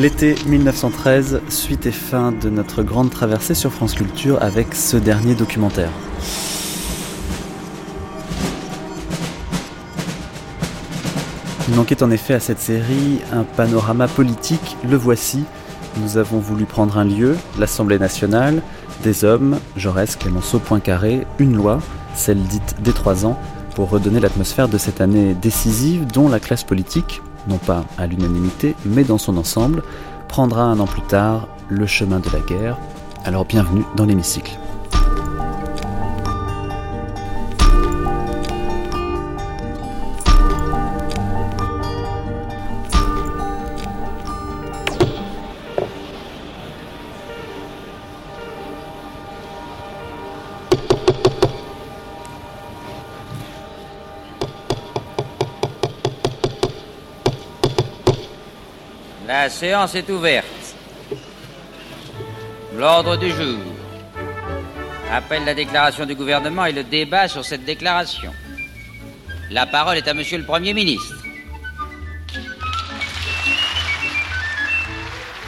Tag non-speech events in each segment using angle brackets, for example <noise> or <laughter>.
L'été 1913, suite et fin de notre grande traversée sur France Culture avec ce dernier documentaire. Il manquait en effet à cette série un panorama politique, le voici. Nous avons voulu prendre un lieu, l'Assemblée nationale, des hommes, Jaurès, Clémenceau, Poincaré, une loi, celle dite des trois ans, pour redonner l'atmosphère de cette année décisive dont la classe politique, non pas à l'unanimité, mais dans son ensemble, prendra un an plus tard le chemin de la guerre. Alors bienvenue dans l'hémicycle. La séance est ouverte. L'ordre du jour appelle la déclaration du gouvernement et le débat sur cette déclaration. La parole est à Monsieur le Premier ministre.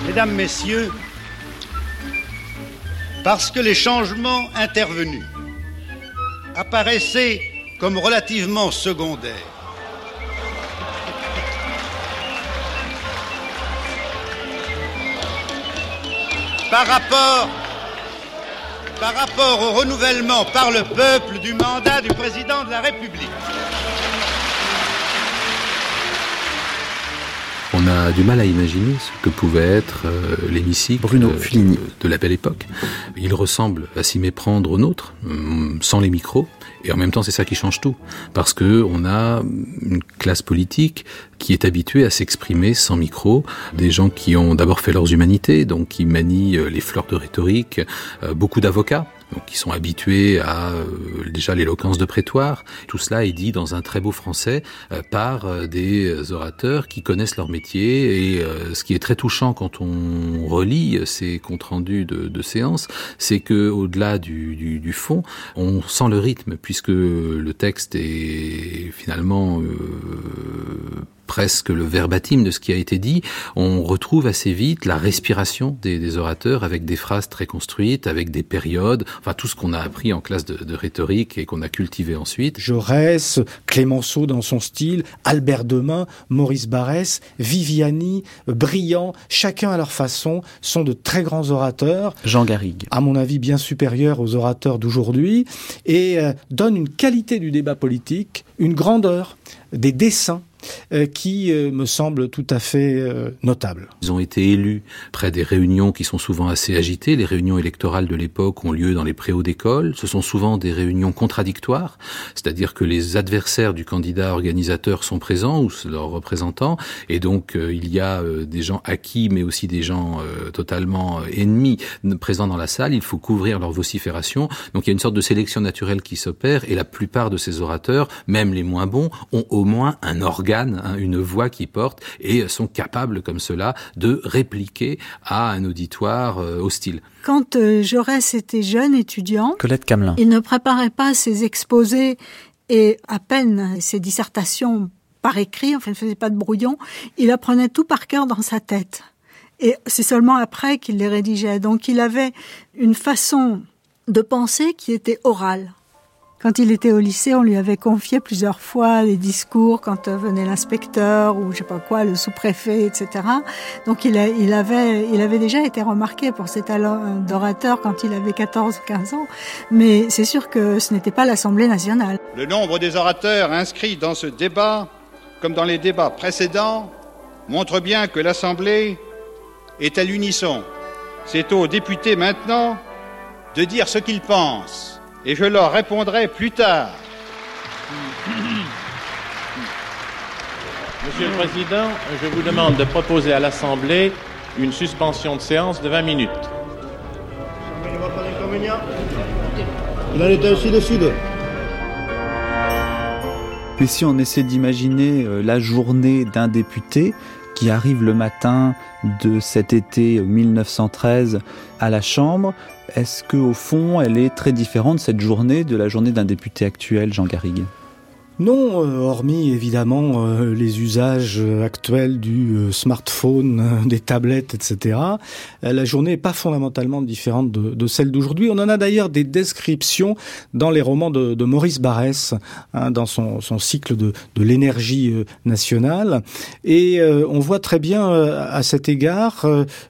Mesdames, Messieurs, parce que les changements intervenus apparaissaient comme relativement secondaires, par rapport, par rapport au renouvellement par le peuple du mandat du président de la République. On a du mal à imaginer ce que pouvait être euh, l'hémicycle Bruno de la belle époque. Il ressemble à s'y méprendre au nôtre, hum, sans les micros, et en même temps c'est ça qui change tout, parce que on a une classe politique qui est habituée à s'exprimer sans micro, des gens qui ont d'abord fait leurs humanités, donc qui manient euh, les fleurs de rhétorique, euh, beaucoup d'avocats donc qui sont habitués à euh, déjà l'éloquence de prétoire. Tout cela est dit dans un très beau français euh, par euh, des orateurs qui connaissent leur métier. Et euh, ce qui est très touchant quand on relit ces comptes rendus de, de séance, c'est que au-delà du, du, du fond, on sent le rythme puisque le texte est finalement euh, presque le verbatim de ce qui a été dit, on retrouve assez vite la respiration des, des orateurs avec des phrases très construites, avec des périodes, enfin tout ce qu'on a appris en classe de, de rhétorique et qu'on a cultivé ensuite. Jaurès, Clémenceau dans son style, Albert Demain, Maurice Barrès, Viviani, Briand, chacun à leur façon, sont de très grands orateurs, Jean Garrigue. à mon avis bien supérieurs aux orateurs d'aujourd'hui, et euh, donnent une qualité du débat politique, une grandeur, des dessins qui euh, me semblent tout à fait euh, notables. Ils ont été élus près des réunions qui sont souvent assez agitées. Les réunions électorales de l'époque ont lieu dans les préaux d'école. Ce sont souvent des réunions contradictoires, c'est-à-dire que les adversaires du candidat organisateur sont présents ou leurs représentants, et donc euh, il y a euh, des gens acquis, mais aussi des gens euh, totalement euh, ennemis présents dans la salle. Il faut couvrir leur vocifération. Donc il y a une sorte de sélection naturelle qui s'opère, et la plupart de ces orateurs, même les moins bons, ont au moins un organe, hein, une voix qui porte, et sont capables comme cela de répliquer à un auditoire euh, hostile. Quand euh, Jaurès était jeune étudiant, Colette Camelin. il ne préparait pas ses exposés et à peine ses dissertations par écrit, enfin il ne faisait pas de brouillon, il apprenait tout par cœur dans sa tête. Et c'est seulement après qu'il les rédigeait. Donc il avait une façon de penser qui était orale. Quand il était au lycée, on lui avait confié plusieurs fois les discours quand euh, venait l'inspecteur ou je sais pas quoi, le sous-préfet, etc. Donc il, avait, il avait déjà été remarqué pour ses talents d'orateur quand il avait 14 ou 15 ans. Mais c'est sûr que ce n'était pas l'Assemblée nationale. Le nombre des orateurs inscrits dans ce débat, comme dans les débats précédents, montre bien que l'Assemblée est à l'unisson. C'est aux députés maintenant de dire ce qu'ils pensent, et je leur répondrai plus tard. Monsieur le Président, je vous demande de proposer à l'Assemblée une suspension de séance de 20 minutes. Il en est ainsi décidé. Mais si on essaie d'imaginer euh, la journée d'un député, qui arrive le matin de cet été 1913 à la Chambre. Est-ce que au fond, elle est très différente cette journée de la journée d'un député actuel, Jean Garrigue? Non, euh, hormis évidemment euh, les usages actuels du euh, smartphone, des tablettes, etc. la journée n'est pas fondamentalement différente de, celle d'aujourd'hui. On en a d'ailleurs des descriptions dans les romans de, Maurice Barrès, hein, dans son, cycle de, l'énergie nationale. Et on voit très bien à cet égard,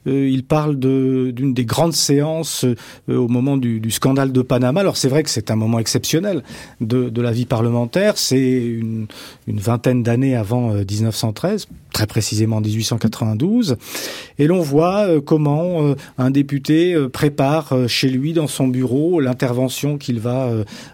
il parle d'une des grandes séances au moment du, scandale de Panama. Alors c'est vrai que c'est un moment exceptionnel de, la vie parlementaire. Une, vingtaine d'années avant 1913, euh, très précisément 1892, et l'on voit euh, comment euh, un député prépare chez lui dans son bureau l'intervention qu'il va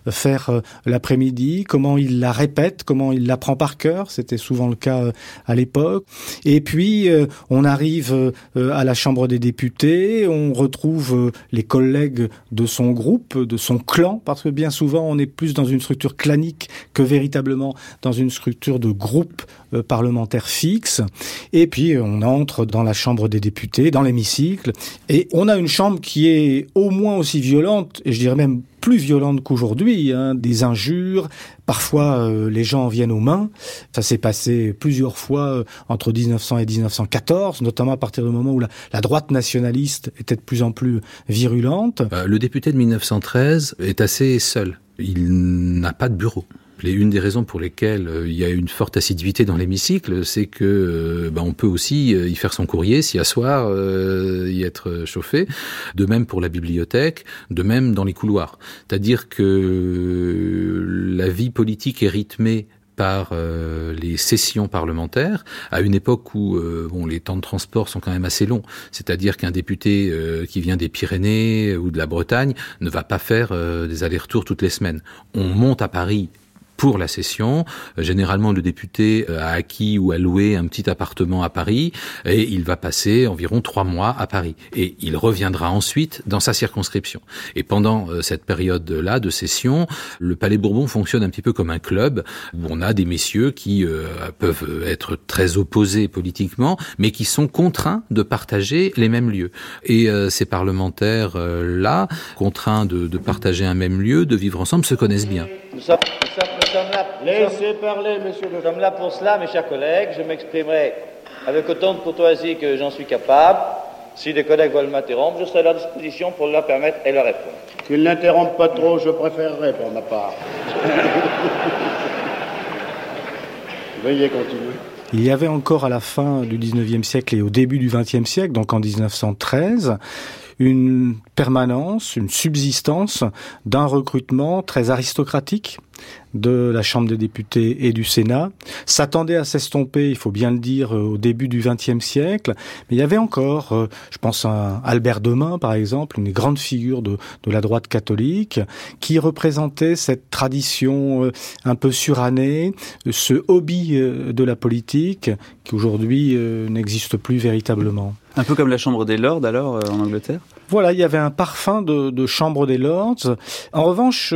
faire l'après-midi, comment il la répète, comment il l'apprend par cœur, c'était souvent le cas à l'époque. Et puis on arrive à la Chambre des députés, on retrouve les collègues de son groupe, de son clan, parce que bien souvent on est plus dans une structure clanique que véritablement dans une structure de groupe euh, parlementaire fixe. Et puis on entre dans la Chambre des députés, dans l'hémicycle, et on a une chambre qui est au moins aussi violente, et je dirais même plus violente qu'aujourd'hui, hein, des injures, parfois euh, les gens viennent aux mains. Ça s'est passé plusieurs fois euh, entre 1900 et 1914, notamment à partir du moment où la droite nationaliste était de plus en plus virulente. le député de 1913 est assez seul. Il n'a pas de bureau. Et une des raisons pour lesquelles euh, il y a une forte assiduité dans l'hémicycle, c'est que euh, bah, on peut aussi euh, y faire son courrier, s'y asseoir, y être chauffé. De même pour la bibliothèque, de même dans les couloirs. C'est-à-dire que la vie politique est rythmée par les sessions parlementaires à une époque où bon les temps de transport sont quand même assez longs. C'est-à-dire qu'un député qui vient des Pyrénées ou de la Bretagne ne va pas faire des allers-retours toutes les semaines. On monte à Paris pour la session. Euh, généralement, le député euh, a acquis ou a loué un petit appartement à Paris et il va passer environ trois mois à Paris. Et il reviendra ensuite dans sa circonscription. Et pendant euh, cette période-là de session, le Palais Bourbon fonctionne un petit peu comme un club où on a des messieurs qui peuvent être très opposés politiquement, mais qui sont contraints de partager les mêmes lieux. Et ces parlementaires-là, contraints de, partager un même lieu, de vivre ensemble, se connaissent bien. Là, Laissez parler, monsieur Nous sommes là pour cela, mes chers collègues. Je m'exprimerai avec autant de courtoisie que j'en suis capable. Si des collègues veulent m'interrompre, je serai à leur disposition pour leur permettre et leur répondre. Qu'ils n'interrompent pas trop, je préférerais pour ma part. <laughs> Veuillez continuer. Il y avait encore à la fin du 19e siècle et au début du 20e siècle, donc en 1913, une permanence, une subsistance d'un recrutement très aristocratique de la Chambre des députés et du Sénat, s'attendait à s'estomper, il faut bien le dire, euh, au début du XXe siècle. Mais il y avait encore, euh, je pense à Albert Demain, par exemple, une grande figure de, de la droite catholique, qui représentait cette tradition euh, un peu surannée, ce hobby de la politique, qui aujourd'hui n'existe plus véritablement. Un peu comme la Chambre des Lords, alors, en Angleterre? Voilà, il y avait un parfum de, Chambre des Lords. En revanche,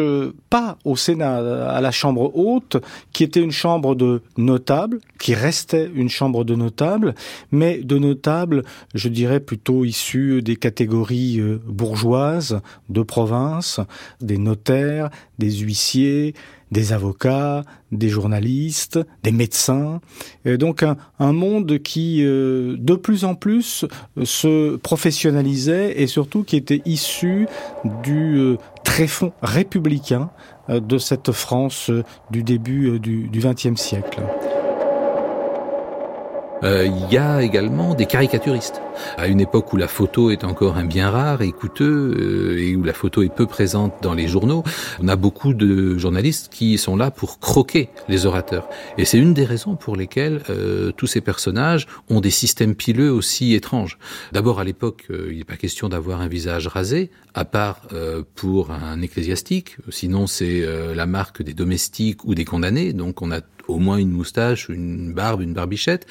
pas au Sénat, à la Chambre haute, qui était une chambre de notables, qui restait une chambre de notables, mais de notables, je dirais plutôt issus des catégories euh, bourgeoises de province, des notaires, des huissiers, des avocats, des journalistes, des médecins. donc un, monde qui euh, de plus en plus se professionnalisait et surtout qui était issu du euh, tréfonds républicain euh, de cette France du début du XXe siècle. Euh, il y a également des caricaturistes. À une époque où la photo est encore un bien rare et coûteux euh, et où la photo est peu présente dans les journaux, on a beaucoup de journalistes qui sont là pour croquer les orateurs. Et c'est une des raisons pour lesquelles euh, tous ces personnages ont des systèmes pileux aussi étranges. D'abord, à l'époque, il n'est pas question d'avoir un visage rasé, à part pour un ecclésiastique. Sinon, c'est la marque des domestiques ou des condamnés. Donc, on a au moins une moustache, une barbe, une barbichette,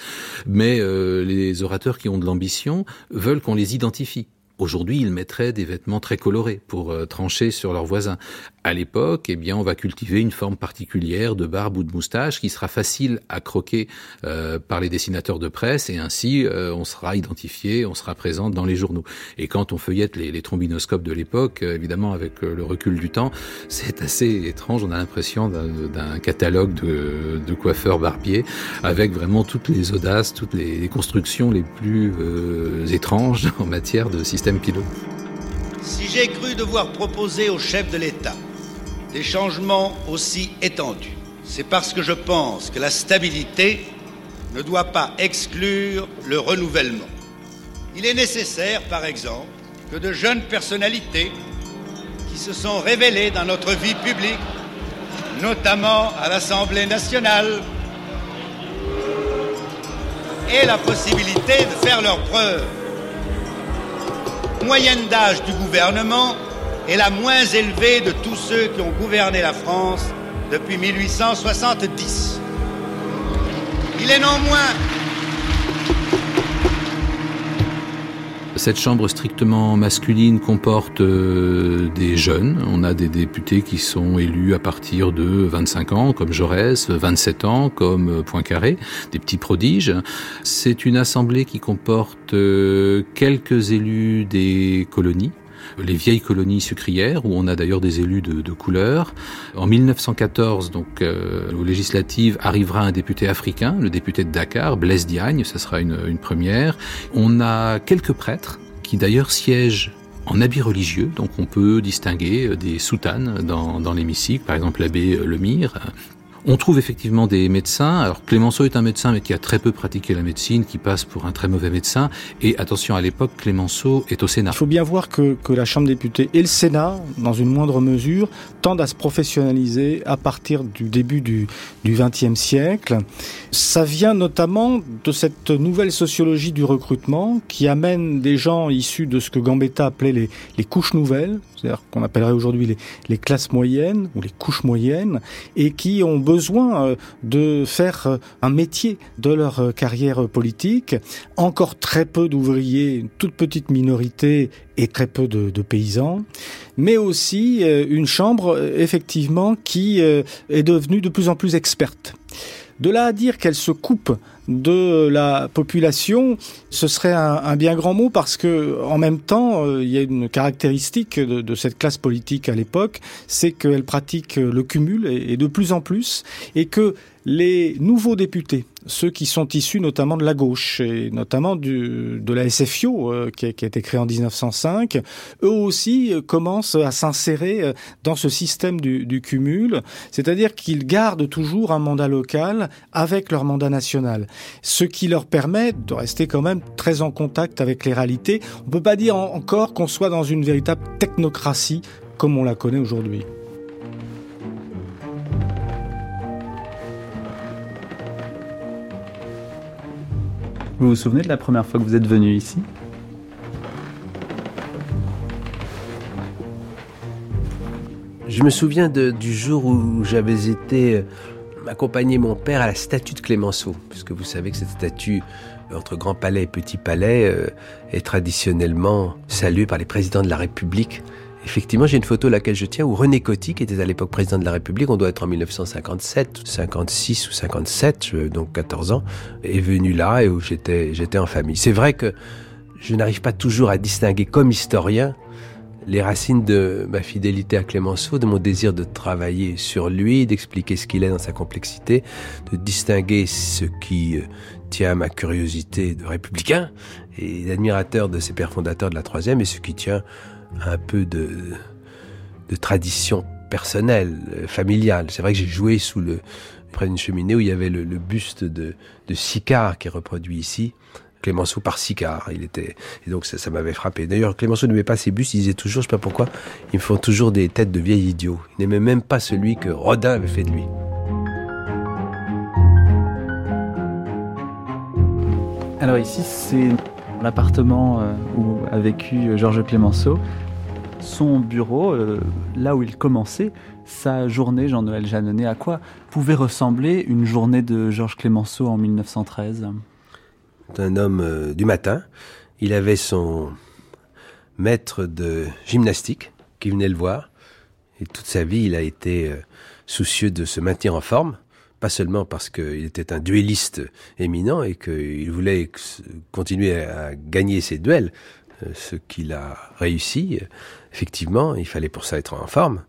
mais euh, les orateurs qui ont de l'ambition veulent qu'on les identifie. Aujourd'hui, ils mettraient des vêtements très colorés pour euh, trancher sur leurs voisins. À l'époque, eh bien, on va cultiver une forme particulière de barbe ou de moustache qui sera facile à croquer euh, par les dessinateurs de presse et ainsi euh, on sera identifié, on sera présent dans les journaux. Et quand on feuillette les, les trombinoscopes de l'époque, euh, évidemment avec le recul du temps, <laughs> c'est assez étrange. On a l'impression d'un catalogue de, de coiffeurs barbiers avec vraiment toutes les audaces, toutes les constructions les plus étranges <laughs> en matière de système pilote. Si j'ai cru devoir proposer au chef de l'État des changements aussi étendus, c'est parce que je pense que la stabilité ne doit pas exclure le renouvellement. Il est nécessaire, par exemple, que de jeunes personnalités qui se sont révélées dans notre vie publique, notamment à l'Assemblée nationale, aient la possibilité de faire leurs preuves. Moyenne d'âge du gouvernement est la moins élevée de tous ceux qui ont gouverné la France depuis 1870. Il est néanmoins Cette chambre strictement masculine comporte euh, des jeunes. On a des députés qui sont élus à partir de 25 ans, comme Jaurès, 27 ans, comme euh, Poincaré, des petits prodiges. C'est une assemblée qui comporte euh, quelques élus des colonies les vieilles colonies sucrières, où on a d'ailleurs des élus de, couleur. En 1914, donc euh, aux législatives, arrivera un député africain, le député de Dakar, Blaise Diagne, ça sera une, première. On a quelques prêtres qui d'ailleurs siègent en habit religieux, donc on peut distinguer des soutanes dans, dans l'hémicycle, par exemple l'abbé Lemire, on trouve effectivement des médecins. Alors Clémenceau est un médecin mais qui a très peu pratiqué la médecine, qui passe pour un très mauvais médecin. Et attention, à l'époque, Clémenceau est au Sénat. Il faut bien voir que, que la Chambre des députés et le Sénat, dans une moindre mesure, tendent à se professionnaliser à partir du début du XXe siècle. Ça vient notamment de cette nouvelle sociologie du recrutement qui amène des gens issus de ce que Gambetta appelait les, les couches nouvelles, c'est-à-dire qu'on appellerait aujourd'hui les, classes moyennes ou les couches moyennes, et qui ont besoin euh, de faire euh, un métier de leur euh, carrière politique. Encore très peu d'ouvriers, une toute petite minorité et très peu de, de paysans, mais aussi une chambre effectivement qui est devenue de plus en plus experte. De là à dire qu'elle se coupe de la population, ce serait un, bien grand mot parce que en même temps, euh, il y a une caractéristique de, cette classe politique à l'époque, c'est qu'elle pratique le cumul et, de plus en plus, et que les nouveaux députés, ceux qui sont issus notamment de la gauche et notamment de la SFIO euh, qui, a, été créée en 1905, eux aussi euh, commencent à s'insérer euh, dans ce système du cumul, c'est-à-dire qu'ils gardent toujours un mandat local avec leur mandat national, ce qui leur permet de rester quand même très en contact avec les réalités. On ne peut pas dire encore qu'on soit dans une véritable technocratie comme on la connaît aujourd'hui. Vous vous souvenez de la première fois que vous êtes venu ici? Je me souviens de, du jour où j'avais été euh, accompagner mon père à la statue de Clémenceau, puisque vous savez que cette statue entre Grand Palais et Petit Palais euh, est traditionnellement saluée par les présidents de la République. Effectivement, j'ai une photo à laquelle je tiens où René Coty, qui était à l'époque président de la République, on doit être en 1957, 56 ou 57, donc 14 ans, est venu là et où j'étais, j'étais en famille. C'est vrai que je n'arrive pas toujours à distinguer comme historien les racines de ma fidélité à Clémenceau, de mon désir de travailler sur lui, d'expliquer ce qu'il est dans sa complexité, de distinguer ce qui euh, tient à ma curiosité de républicain et d'admirateur de ses pères fondateurs de la troisième et ce qui tient un peu de, de tradition personnelle, euh, familiale. C'est vrai que j'ai joué sous le près d'une cheminée où il y avait le, le buste de, de Sicard qui est reproduit ici. Clémenceau par Sicard. Il était et donc ça, m'avait frappé. D'ailleurs, Clémenceau n'aimait pas ses bustes. Il disait toujours, je sais pas pourquoi, ils me font toujours des têtes de vieil idiot. Il n'aimait même pas celui que Rodin avait fait de lui. Alors ici, c'est l'appartement euh, où a vécu Georges Clémenceau. Son bureau, euh, là où il commençait sa journée, Jean-Noël Jeannonnet, à quoi pouvait ressembler une journée de Georges Clémenceau en 1913 un homme euh, du matin. Il avait son maître de gymnastique qui venait le voir Et toute sa vie, il a été euh, soucieux de se maintenir en forme, pas seulement parce qu'il était un duelliste éminent et qu'il voulait continuer à gagner ses duels, euh, ce qu'il a réussi. Effectivement, il fallait pour ça être en forme.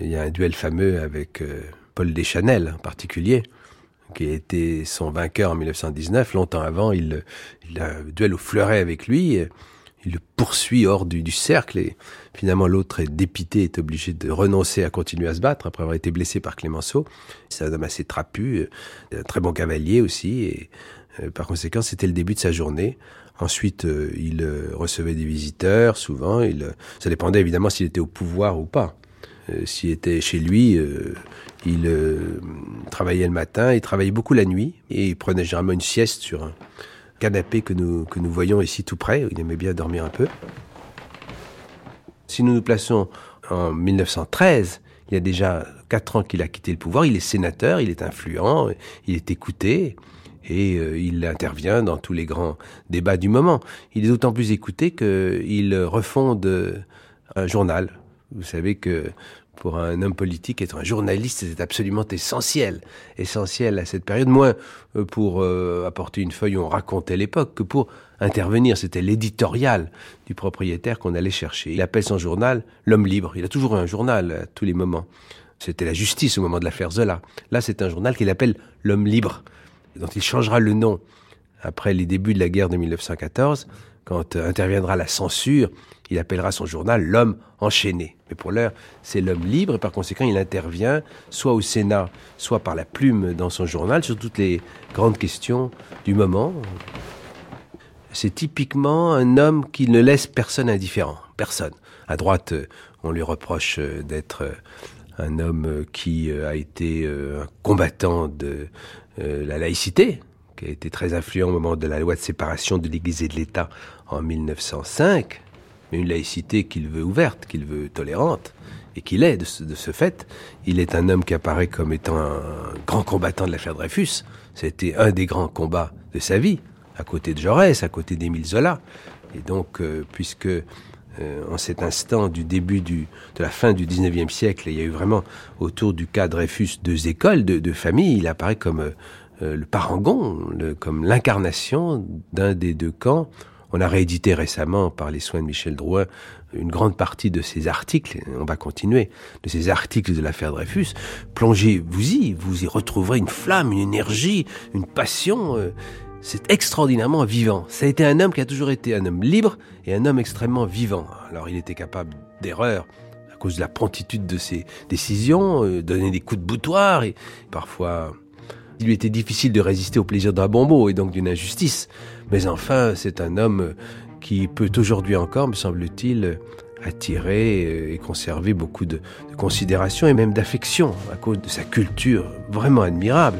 Il y a un duel fameux avec Paul Deschanel en particulier, qui été son vainqueur en 1919. Longtemps avant, il, il a duel au fleuret avec lui. Il le poursuit hors du, du cercle et finalement l'autre est dépité, est obligé de renoncer à continuer à se battre après avoir été blessé par Clémenceau. C'est un homme assez trapu, euh, un très bon cavalier aussi et euh, par conséquent c'était le début de sa journée. Ensuite, euh, il recevait des visiteurs, souvent. Il, ça dépendait évidemment s'il était au pouvoir ou pas. s'il était chez lui, il travaillait le matin, il travaillait beaucoup la nuit et il prenait généralement une sieste sur un, canapé que nous, que nous voyons ici tout près. Il aimait bien dormir un peu. Si nous nous plaçons en 1913, il y a déjà quatre ans qu'il a quitté le pouvoir. Il est sénateur, il est influent, il est écouté et euh, il intervient dans tous les grands débats du moment. Il est d'autant plus écouté qu'il refonde un journal. Vous savez que pour un homme politique, être un journaliste, c'est absolument essentiel. Essentiel à cette période, moins euh, pour euh, apporter une feuille où on racontait l'époque que pour intervenir. C'était l'éditorial du propriétaire qu'on allait chercher. Il appelle son journal L'homme libre. Il a toujours un journal à tous les moments. C'était la justice au moment de l'affaire Zola. Là, c'est un journal qu'il appelle L'homme libre, dont il changera le nom après les débuts de la guerre de 1914, quand euh, interviendra la censure il appellera son journal L'homme enchaîné. Mais pour l'heure, c'est l'homme libre et par conséquent, il intervient soit au Sénat, soit par la plume dans son journal sur toutes les grandes questions du moment. C'est typiquement un homme qui ne laisse personne indifférent. Personne. À droite, on lui reproche d'être un homme qui a été un combattant de euh, la laïcité, qui a été très influent au moment de la loi de séparation de l'Église et de l'État en 1905 mais une laïcité qu'il veut ouverte, qu'il veut tolérante, et qu'il est de ce, fait. Il est un homme qui apparaît comme étant un grand combattant de l'affaire Dreyfus. C'était un des grands combats de sa vie, à côté de Jaurès, à côté d'Émile Zola. Et donc, euh, puisque euh, en cet instant du début du, de la fin du 19e siècle, il y a eu vraiment autour du cas Dreyfus deux écoles, deux, deux familles, il apparaît comme euh, le parangon, comme l'incarnation d'un des deux camps on a réédité récemment, par les soins de Michel Drouin, une grande partie de ces articles, on va continuer, de ces articles de l'affaire Dreyfus. Plongez-vous-y, vous y retrouverez une flamme, une énergie, une passion. Euh, c'est extraordinairement vivant. Ça a été un homme qui a toujours été un homme libre et un homme extrêmement vivant. Alors il était capable d'erreurs à cause de la prontitude de ses décisions, euh, donner des coups de boutoir et parfois il lui était difficile de résister au plaisir d'un bon et donc d'une injustice. Mais enfin, c'est un homme qui peut aujourd'hui encore, me semble-t-il, attirer et conserver beaucoup de, de considération et même d'affection à cause de sa culture vraiment admirable.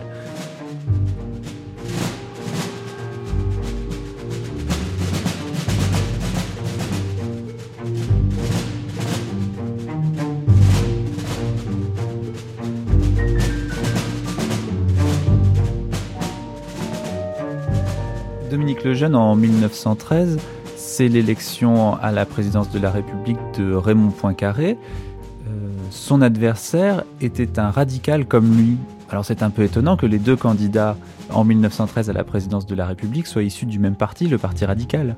Le Jeune en 1913, c'est l'élection à la présidence de la République de Raymond Poincaré. Euh, son adversaire était un radical comme lui. Alors c'est un peu étonnant que les deux candidats en 1913 à la présidence de la République soient issus du même parti, le Parti radical.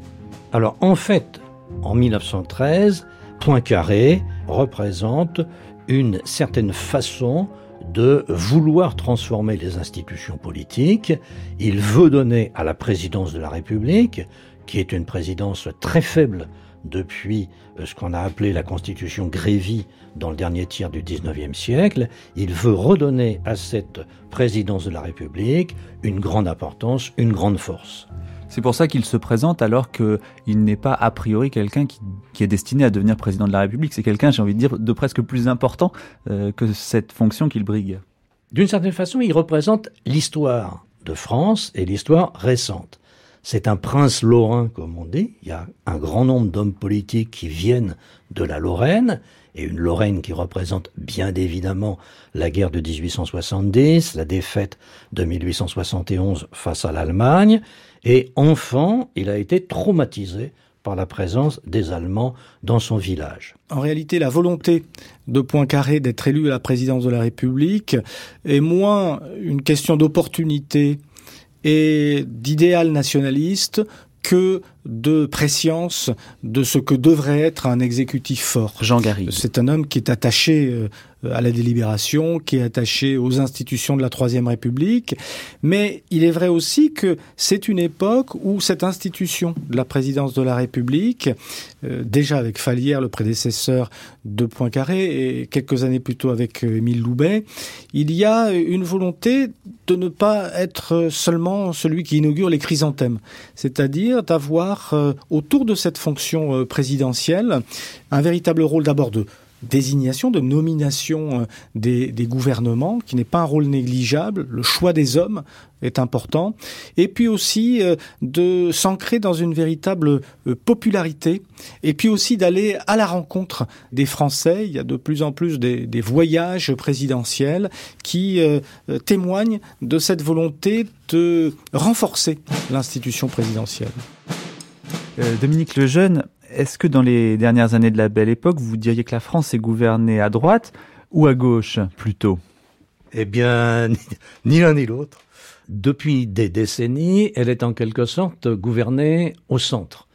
Alors en fait, en 1913, Poincaré représente une certaine façon de vouloir transformer les institutions politiques. Il veut donner à la présidence de la République, qui est une présidence très faible depuis euh, ce qu'on a appelé la constitution Grévy dans le dernier tiers du XIXe siècle, il veut redonner à cette présidence de la République une grande importance, une grande force. C'est pour ça qu'il se présente alors qu'il n'est pas a priori quelqu'un qui, est destiné à devenir président de la République. C'est quelqu'un, j'ai envie de dire, de presque plus important euh, que cette fonction qu'il brigue. D'une certaine façon, il représente l'histoire de France et l'histoire récente. C'est un prince lorrain, comme on dit. Il y a un grand nombre d'hommes politiques qui viennent de la Lorraine, et une Lorraine qui représente bien évidemment la guerre de 1870, la défaite de 1871 face à l'Allemagne, et enfant, il a été traumatisé par la présence des Allemands dans son village. En réalité, la volonté de Poincaré d'être élu à la présidence de la République est moins une question d'opportunité et d'idéal nationaliste que de préscience de ce que devrait être un exécutif fort. Jean Garry. C'est un homme qui est attaché euh, à la délibération, qui est attaché aux institutions de la Troisième République, mais il est vrai aussi que c'est une époque où cette institution de la présidence de la République, euh, déjà avec Falière, le prédécesseur de Poincaré, et quelques années plus tôt avec euh, Émile Loubet, il y a une volonté de ne pas être seulement celui qui inaugure les chrysanthèmes, c'est-à-dire d'avoir euh, autour de cette fonction euh, présidentielle un véritable rôle d'abord de désignation, de nomination euh, des, gouvernements, qui n'est pas un rôle négligeable. Le choix des hommes est important. Et puis aussi de s'ancrer dans une véritable popularité. Et puis aussi d'aller à la rencontre des Français. Il y a de plus en plus des voyages présidentiels qui témoignent de cette volonté de renforcer l'institution présidentielle. Euh, Dominique Lejeune, est-ce que dans les dernières années de la belle époque, vous diriez que la France est gouvernée à droite ou à gauche plutôt? Eh bien, <laughs> ni l'un ni l'autre. Depuis des décennies, elle est en quelque sorte gouvernée au centre.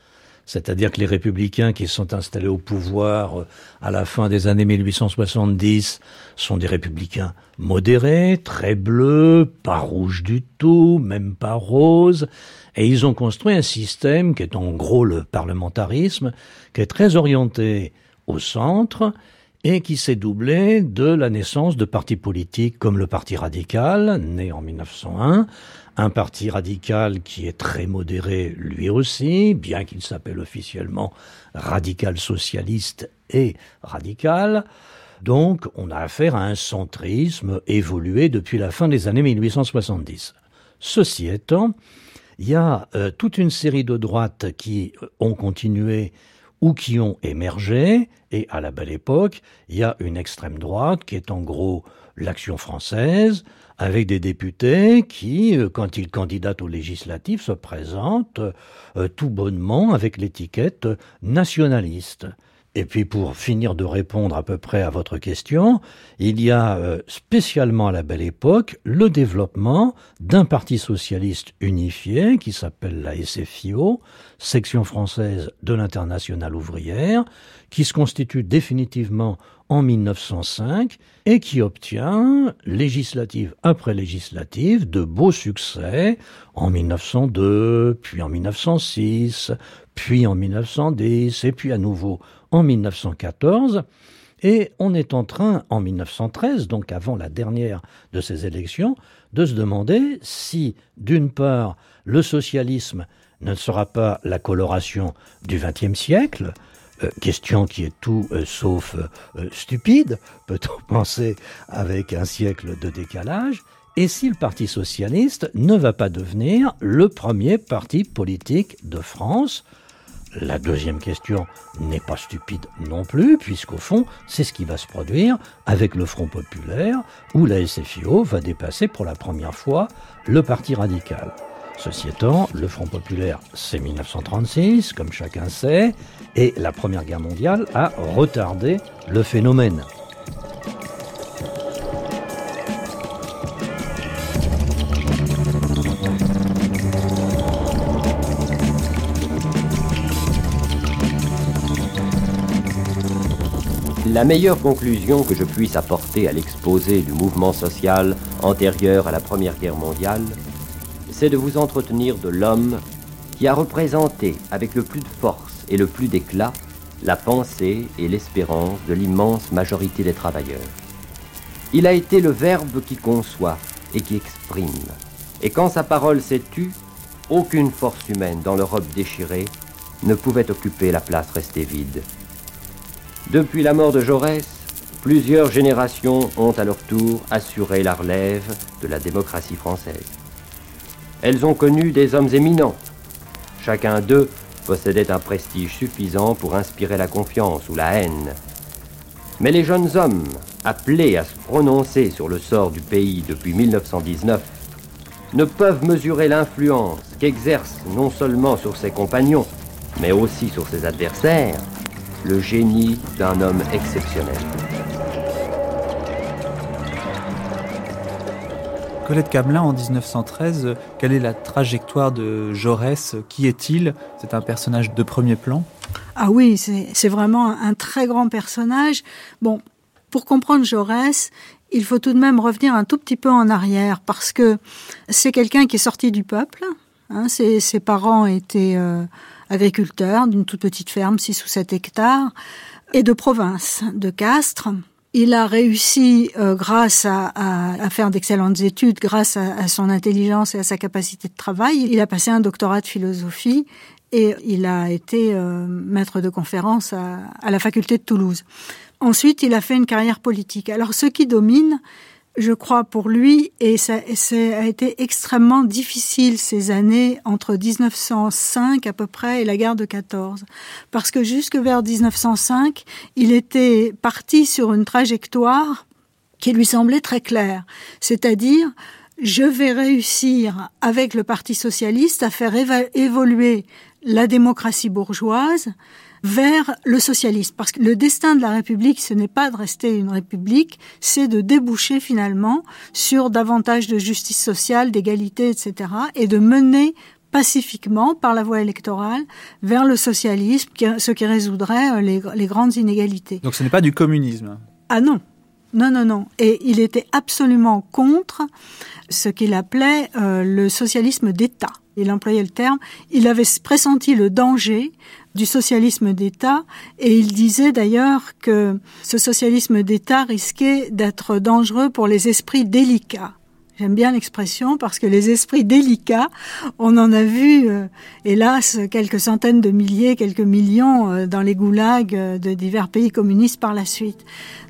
C'est-à-dire que les républicains qui sont installés au pouvoir euh, à la fin des années 1870 sont des républicains modérés, très bleus, pas rouges du tout, même pas roses, et ils ont construit un système qui est en gros le parlementarisme, qui est très orienté au centre et qui s'est doublé de la naissance de partis politiques comme le Parti radical, né en 1901, un parti radical qui est très modéré lui aussi, bien qu'il s'appelle officiellement radical socialiste et radical. Donc on a affaire à un centrisme évolué depuis la fin des années 1870. Ceci étant, il y a euh, toute une série de droites qui ont continué ou qui ont émergé, et à la belle époque, il y a une extrême droite qui est en gros l'action française, avec des députés qui, euh, quand ils candidatent aux législatives, se présentent euh, tout bonnement avec l'étiquette nationaliste. Et puis pour finir de répondre à peu près à votre question, il y a euh, spécialement à la belle époque le développement d'un parti socialiste unifié qui s'appelle la SFIO, section française de l'internationale ouvrière, qui se constitue définitivement en 1905 et qui obtient, législative après législative, de beaux succès en 1902, puis en 1906, puis en 1910, et puis à nouveau en 1914. Et on est en train, en 1913, donc avant la dernière de ces élections, de se demander si, d'une part, le socialisme ne sera pas la coloration du XXe siècle, euh, question qui est tout euh, sauf euh, stupide, peut-on <laughs> penser avec un siècle de décalage, et si le Parti socialiste ne va pas devenir le premier parti politique de France, la deuxième question n'est pas stupide non plus, puisqu'au fond, c'est ce qui va se produire avec le Front populaire, où la SFIO va dépasser pour la première fois le Parti radical. Ceci étant, le Front populaire, c'est 1936, comme chacun sait, et la Première Guerre mondiale a retardé le phénomène. La meilleure conclusion que je puisse apporter à l'exposé du mouvement social antérieur à la Première Guerre mondiale, c'est de vous entretenir de l'homme qui a représenté avec le plus de force et le plus d'éclat la pensée et l'espérance de l'immense majorité des travailleurs. Il a été le verbe qui conçoit et qui exprime. Et quand sa parole s'est tue, aucune force humaine dans l'Europe déchirée ne pouvait occuper la place restée vide. Depuis la mort de Jaurès, plusieurs générations ont à leur tour assuré la relève de la démocratie française. Elles ont connu des hommes éminents. Chacun d'eux possédait un prestige suffisant pour inspirer la confiance ou la haine. Mais les jeunes hommes, appelés à se prononcer sur le sort du pays depuis 1919, ne peuvent mesurer l'influence qu'exercent non seulement sur ses compagnons, mais aussi sur ses adversaires, le génie d'un homme exceptionnel. Colette Camelin, en 1913, quelle est la trajectoire de Jaurès? Qui est-il? C'est un personnage de premier plan Ah oui, c'est vraiment un très grand personnage. Bon, pour comprendre Jaurès, il faut tout de même revenir un tout petit peu en arrière parce que c'est quelqu'un qui est sorti du peuple. Hein, ses, ses, parents étaient euh, agriculteurs d'une toute petite ferme, 6 ou 7 hectares, et de province, de Castres. Il a réussi, euh, grâce à, faire d'excellentes études, grâce à, à, son intelligence et à sa capacité de travail. Il a passé un doctorat de philosophie et il a été euh, maître de conférence à, à, la faculté de Toulouse. Ensuite, il a fait une carrière politique. Alors, ce qui domine, je crois, pour lui, et ça, a été extrêmement difficile ces années entre 1905 à peu près et la guerre de 14. Parce que jusque vers 1905, il était parti sur une trajectoire qui lui semblait très claire. C'est-à-dire, je vais réussir avec le Parti socialiste à faire évoluer la démocratie bourgeoise vers le socialisme. Parce que le destin de la République, ce n'est pas de rester une République, c'est de déboucher finalement sur davantage de justice sociale, d'égalité, etc. et de mener pacifiquement, par la voie électorale, vers le socialisme, ce qui résoudrait les, les grandes inégalités. Donc ce n'est pas du communisme? Ah non, non, non, non. Et il était absolument contre ce qu'il appelait euh, le socialisme d'État. Il employait le terme. Il avait pressenti le danger du socialisme d'État et il disait d'ailleurs que ce socialisme d'État risquait d'être dangereux pour les esprits délicats. J'aime bien l'expression parce que les esprits délicats, on en a vu, euh, hélas, quelques centaines de milliers, quelques millions euh, dans les goulags euh, de divers pays communistes par la suite.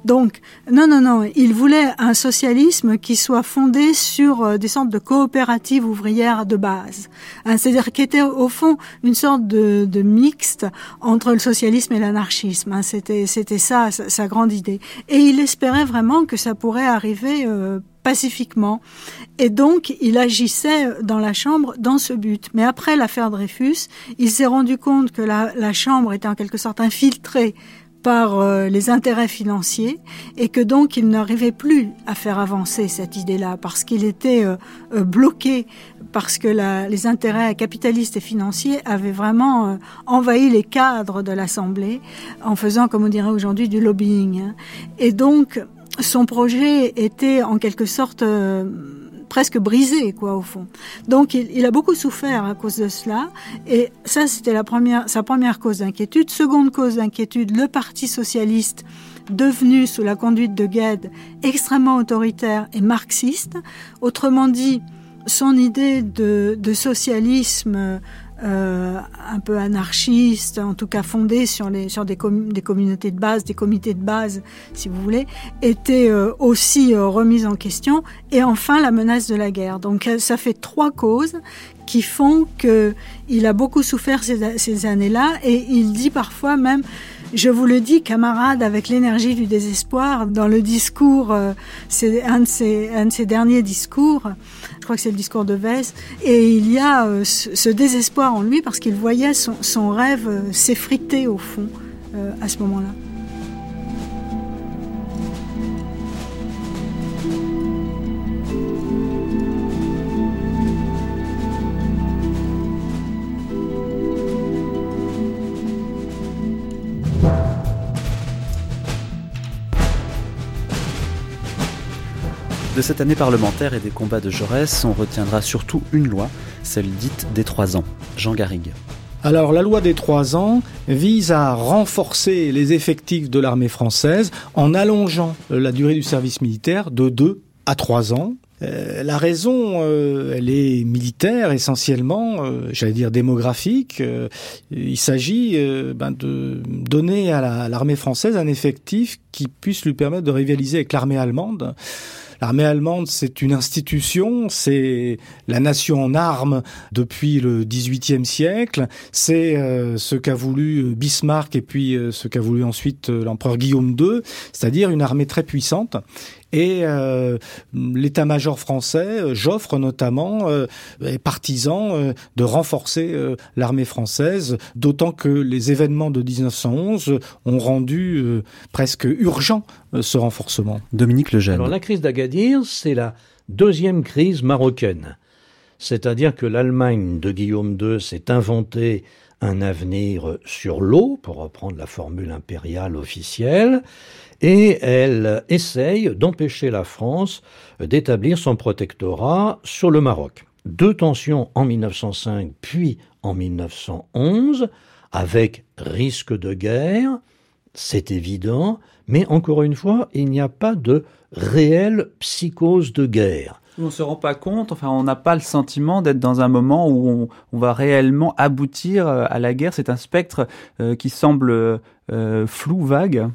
Donc, non, non, non, il voulait un socialisme qui soit fondé sur euh, des sortes de coopératives ouvrières de base. Hein, C'est-à-dire qui était au fond une sorte de, mixte entre le socialisme et l'anarchisme. Hein, C'était c'était ça sa, sa, grande idée. Et il espérait vraiment que ça pourrait arriver euh, pacifiquement. Et donc, il agissait dans la Chambre dans ce but. Mais après l'affaire Dreyfus, il s'est rendu compte que la, Chambre était en quelque sorte infiltrée par euh, les intérêts financiers et que donc il n'arrivait plus à faire avancer cette idée-là parce qu'il était euh, euh, bloqué parce que les intérêts capitalistes et financiers avaient vraiment envahi les cadres de l'Assemblée en faisant, comme on dirait aujourd'hui, du lobbying. Et donc son projet était en quelque sorte euh, presque brisé, quoi, au fond. Donc, il, a beaucoup souffert à cause de cela. Et ça, c'était la première, sa première cause d'inquiétude. Seconde cause d'inquiétude, le Parti socialiste devenu, sous la conduite de Gued, extrêmement autoritaire et marxiste. Autrement dit, son idée de, de socialisme euh, un peu anarchiste, en tout cas fondé sur, les, sur des, com des communautés de base, des comités de base, si vous voulez, était euh, aussi euh, remise en question. Et enfin, la menace de la guerre. Donc ça fait trois causes qui font qu'il a beaucoup souffert ces, ces années-là et il dit parfois même je vous le dis, camarades, avec l'énergie du désespoir, dans le discours, euh, c'est un, de ses, un de ses derniers discours, crois que c'est le discours de Vez, et il y a euh, ce, ce, désespoir en lui parce qu'il voyait son, son rêve euh, s'effriter au fond euh, à ce moment-là. De cette année parlementaire et des combats de Jaurès, on retiendra surtout une loi, celle dite des trois ans. Jean Garrigue. Alors la loi des trois ans vise à renforcer les effectifs de l'armée française en allongeant la durée du service militaire de deux à trois ans. Euh, la raison, euh, elle est militaire essentiellement, euh, j'allais dire démographique. Euh, il s'agit euh, ben, de donner à l'armée la, française un effectif qui puisse lui permettre de rivaliser avec l'armée allemande L'armée allemande, c'est une institution, c'est la nation en armes depuis le XVIIIe siècle, c'est euh, ce qu'a voulu Bismarck et puis euh, ce qu'a voulu ensuite euh, l'empereur Guillaume II, c'est-à-dire une armée très puissante. Et euh, l'état-major français, euh, Joffre notamment, euh, est partisan de renforcer l'armée française, d'autant que les événements de 1911 ont rendu presque urgent ce renforcement. Dominique Lejeune. Alors la crise d'Agadir, c'est la deuxième crise marocaine. C'est-à-dire que l'Allemagne de Guillaume II s'est inventée un avenir sur l'eau, pour reprendre la formule impériale officielle, et elle essaye d'empêcher la France d'établir son protectorat sur le Maroc. Deux tensions en 1905 puis en 1911, avec risque de guerre, c'est évident, mais encore une fois, il n'y a pas de réelle psychose de guerre. On ne se rend pas compte, enfin on n'a pas le sentiment d'être dans un moment où on, va réellement aboutir à la guerre. C'est un spectre euh, qui semble euh, flou, vague.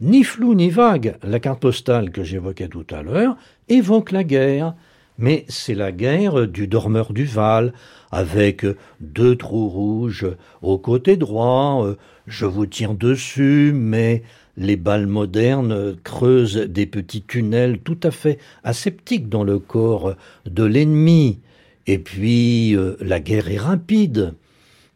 Ni flou ni vague, la carte postale que j'évoquais tout à l'heure évoque la guerre. Mais c'est la guerre du dormeur du Val, avec deux trous rouges au côté droit, euh, je vous tire dessus, mais les balles modernes creusent des petits tunnels tout à fait aseptiques dans le corps de l'ennemi. Et puis euh, la guerre est rapide.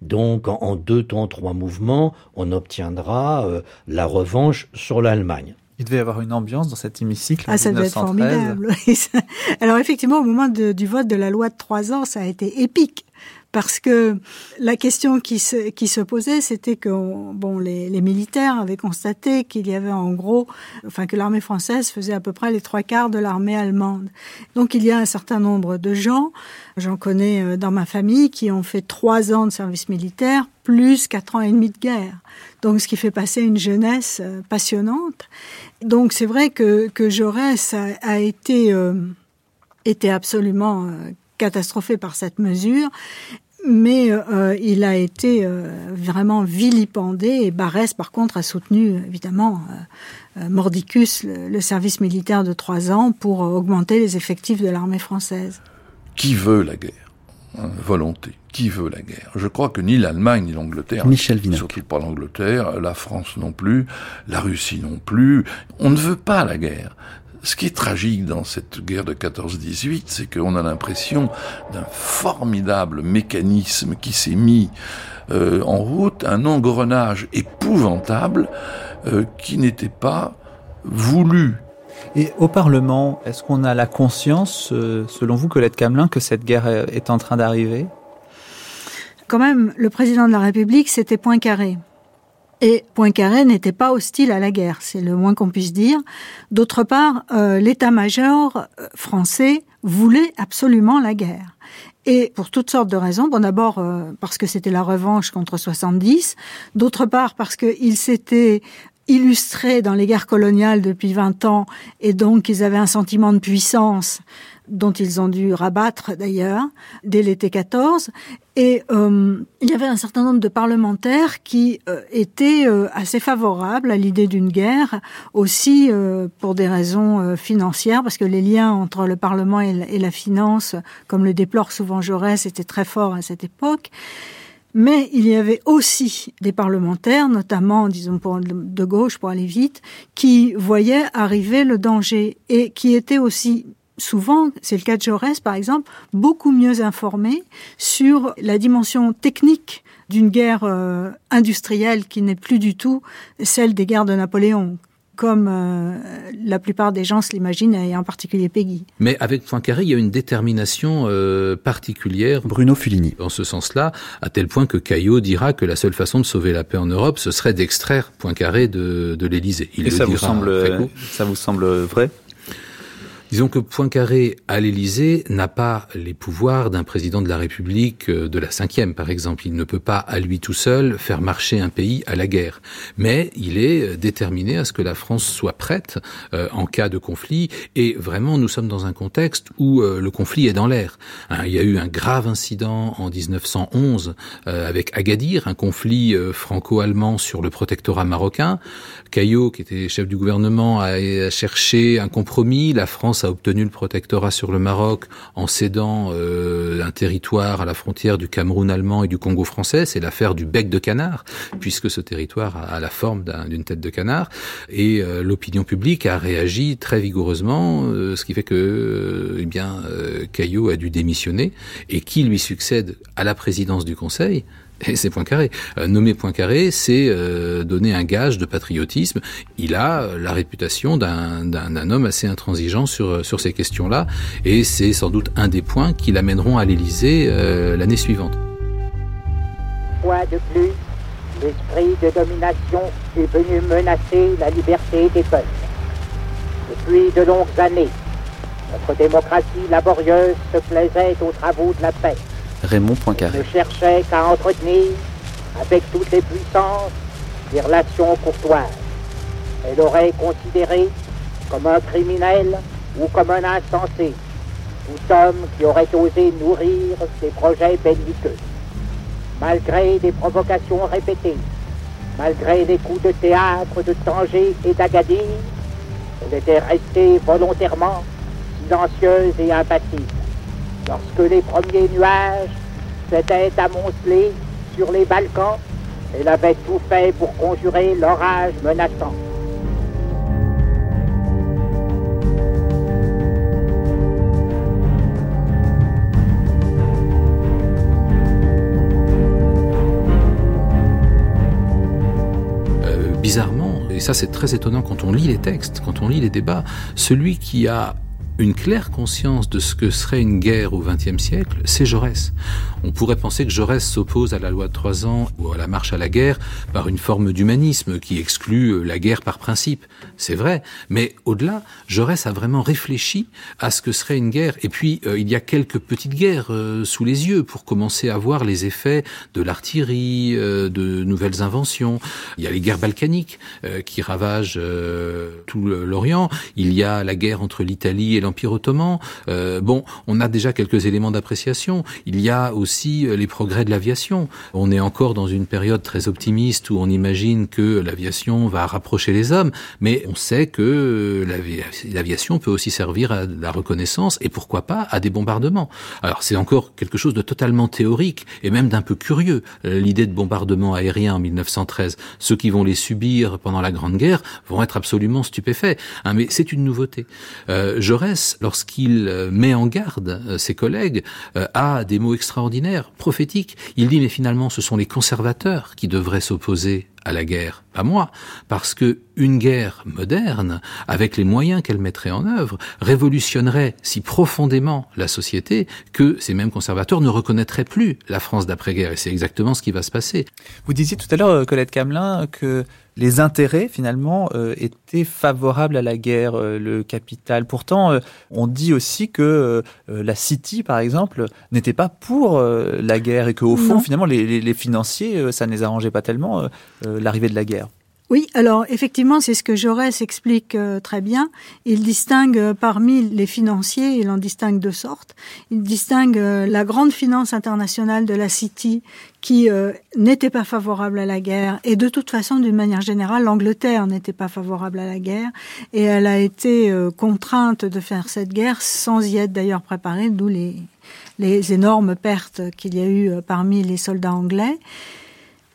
Donc en deux temps, trois mouvements, on obtiendra euh, la revanche sur l'Allemagne. Il devait y avoir une ambiance dans cet hémicycle. Ah, ça devait être formidable. <laughs> Alors effectivement, au moment de, du vote de la loi de trois ans, ça a été épique parce que la question qui se, posait, c'était que bon, les, militaires avaient constaté qu'il y avait en gros, enfin que l'armée française faisait à peu près les trois quarts de l'armée allemande. Donc il y a un certain nombre de gens, j'en connais euh, dans ma famille, qui ont fait trois ans de service militaire plus quatre ans et demi de guerre. Donc ce qui fait passer une jeunesse euh, passionnante. Donc c'est vrai que, que Jaurès a, été, euh, était absolument catastrophé par cette mesure mais euh, il a été euh, vraiment vilipendé et Barès par contre a soutenu évidemment euh, Mordicus le, le, service militaire de trois ans pour augmenter les effectifs de l'armée française. Qui veut la guerre? Hein, Volonté. Qui veut la guerre? Je crois que ni l'Allemagne ni l'Angleterre, Michel Vinac. surtout pas l'Angleterre, la France non plus, la Russie non plus, on ne veut pas la guerre ce qui est tragique dans cette guerre de 14-18, c'est qu'on a l'impression d'un formidable mécanisme qui s'est mis euh, en route, un engrenage épouvantable euh, qui n'était pas voulu. Et au Parlement, est-ce qu'on a la conscience, euh, selon vous, Colette Camelin, que cette guerre est en train d'arriver? Quand même, le président de la République, c'était Poincaré. Et Poincaré n'était pas hostile à la guerre, c'est le moins qu'on puisse dire. D'autre part, euh, l'état-major français voulait absolument la guerre. Et pour toutes sortes de raisons. Bon, d'abord euh, parce que c'était la revanche contre 70. D'autre part parce qu'il s'était illustré dans les guerres coloniales depuis 20 ans et donc ils avaient un sentiment de puissance dont ils ont dû rabattre d'ailleurs dès l'été 14. Et euh, il y avait un certain nombre de parlementaires qui euh, étaient euh, assez favorables à l'idée d'une guerre, aussi pour des raisons financières, parce que les liens entre le Parlement et la, finance, comme le déplore souvent Jaurès, étaient très forts à cette époque. Mais il y avait aussi des parlementaires, notamment, disons, de gauche, pour aller vite, qui voyaient arriver le danger et qui étaient aussi souvent, c'est le cas de Jaurès par exemple, beaucoup mieux informés sur la dimension technique d'une guerre euh, industrielle qui n'est plus du tout celle des guerres de Napoléon comme euh, la plupart des gens se l'imaginent, et en particulier Peggy. Mais avec Poincaré, il y a une détermination euh, particulière. Bruno Fulini. En ce sens-là, à tel point que Caillot dira que la seule façon de sauver la paix en Europe, ce serait d'extraire Poincaré de, de l'Élysée. Il et ça vous semble, ça vous semble vrai? Disons que Poincaré à l'Élysée n'a pas les pouvoirs d'un président de la République de la cinquième, par exemple. Il ne peut pas à lui tout seul faire marcher un pays à la guerre. Mais il est déterminé à ce que la France soit prête euh, en cas de conflit. Et vraiment, nous sommes dans un contexte où euh, le conflit est dans l'air. Hein, il y a eu un grave incident en 1911 euh, avec Agadir, un conflit euh, franco-allemand sur le protectorat marocain. Caillot, qui était chef du gouvernement, a, a cherché un compromis. La France A obtenu le protectorat sur le Maroc en cédant euh, un territoire à la frontière du Cameroun allemand et du Congo français. C'est l'affaire du bec de canard, puisque ce territoire a, la forme d'une tête de canard. Et euh, l'opinion publique a réagi très vigoureusement, euh, ce qui fait que, eh Caillot a dû démissionner. Et qui lui succède à la présidence du Conseil et c'est Poincaré. Euh, nommer Poincaré, c'est euh, donner un gage de patriotisme. Il a euh, la réputation d'un homme assez intransigeant sur, ces questions-là, et c'est sans doute un des points qui l'amèneront à l'Élysée l'année suivante. De plus, l'esprit de domination est venu menacer la liberté des peuples. Depuis de longues années, notre démocratie laborieuse se plaisait aux travaux de la paix. Raymond Poincaré. Ne cherchait qu'à entretenir, avec toutes les puissances, des relations courtoises. Elle aurait considéré comme un criminel ou comme un insensé tout homme qui aurait osé nourrir ses projets belliqueux. Malgré des provocations répétées, malgré des coups de théâtre de Tanger et d'Agadir, elle était restée volontairement silencieuse et impassible. Lorsque les premiers nuages s'étaient amoncelés sur les Balkans, elle avait tout fait pour conjurer l'orage menaçant. Euh, bizarrement, et ça c'est très étonnant quand on lit les textes, quand on lit les débats, celui qui a une claire conscience de ce que serait une guerre au XXe siècle, c'est Jaurès. On pourrait penser que Jaurès s'oppose à la loi de trois ans ou à la marche à la guerre par une forme d'humanisme qui exclut euh, la guerre par principe. C'est vrai, mais au-delà, Jaurès a vraiment réfléchi à ce que serait une guerre. Et puis, euh, il y a quelques petites guerres euh, sous les yeux pour commencer à voir les effets de l'artillerie, de nouvelles inventions. Il y a les guerres balkaniques qui ravagent tout l'Orient. Il y a la guerre entre l'Italie et l'Empire ottoman. bon, on a déjà quelques éléments d'appréciation. Il y a aussi euh, les progrès de l'aviation. On est encore dans une période très optimiste où on imagine que l'aviation va rapprocher les hommes, mais on sait que euh, l'aviation peut aussi servir à la reconnaissance et pourquoi pas à des bombardements. Alors c'est encore quelque chose de totalement théorique et même d'un peu curieux, euh, l'idée de bombardement aérien en 1913. Ceux qui vont les subir pendant la Grande Guerre vont être absolument stupéfaits. Hein, mais c'est une nouveauté. Lorsqu'il met en garde ses collègues, a des mots extraordinaires prophétique. Il dit mais finalement ce sont les conservateurs qui devraient s'opposer à la guerre, pas moi, parce que une guerre moderne, avec les moyens qu'elle mettrait en œuvre, révolutionnerait si profondément la société que ces mêmes conservateurs ne reconnaîtraient plus la France d'après-guerre. Et c'est exactement ce qui va se passer. Vous disiez tout à l'heure, euh, Colette Camelin, que les intérêts finalement euh, étaient favorables à la guerre, euh, le capital. Pourtant, euh, on dit aussi que la City, par exemple, n'était pas pour la guerre et qu'au fond, finalement, les, les, financiers, ça ne les arrangeait pas tellement l'arrivée de la guerre. Oui, alors effectivement, c'est ce que Jaurès explique euh, très bien. Il distingue euh, parmi les financiers, il en distingue de sortes. Il distingue euh, la grande finance internationale de la City qui n'était pas favorable à la guerre et de toute façon, d'une manière générale, l'Angleterre n'était pas favorable à la guerre et elle a été contrainte de faire cette guerre sans y être d'ailleurs préparée, d'où les, les énormes pertes qu'il y a eu parmi les soldats anglais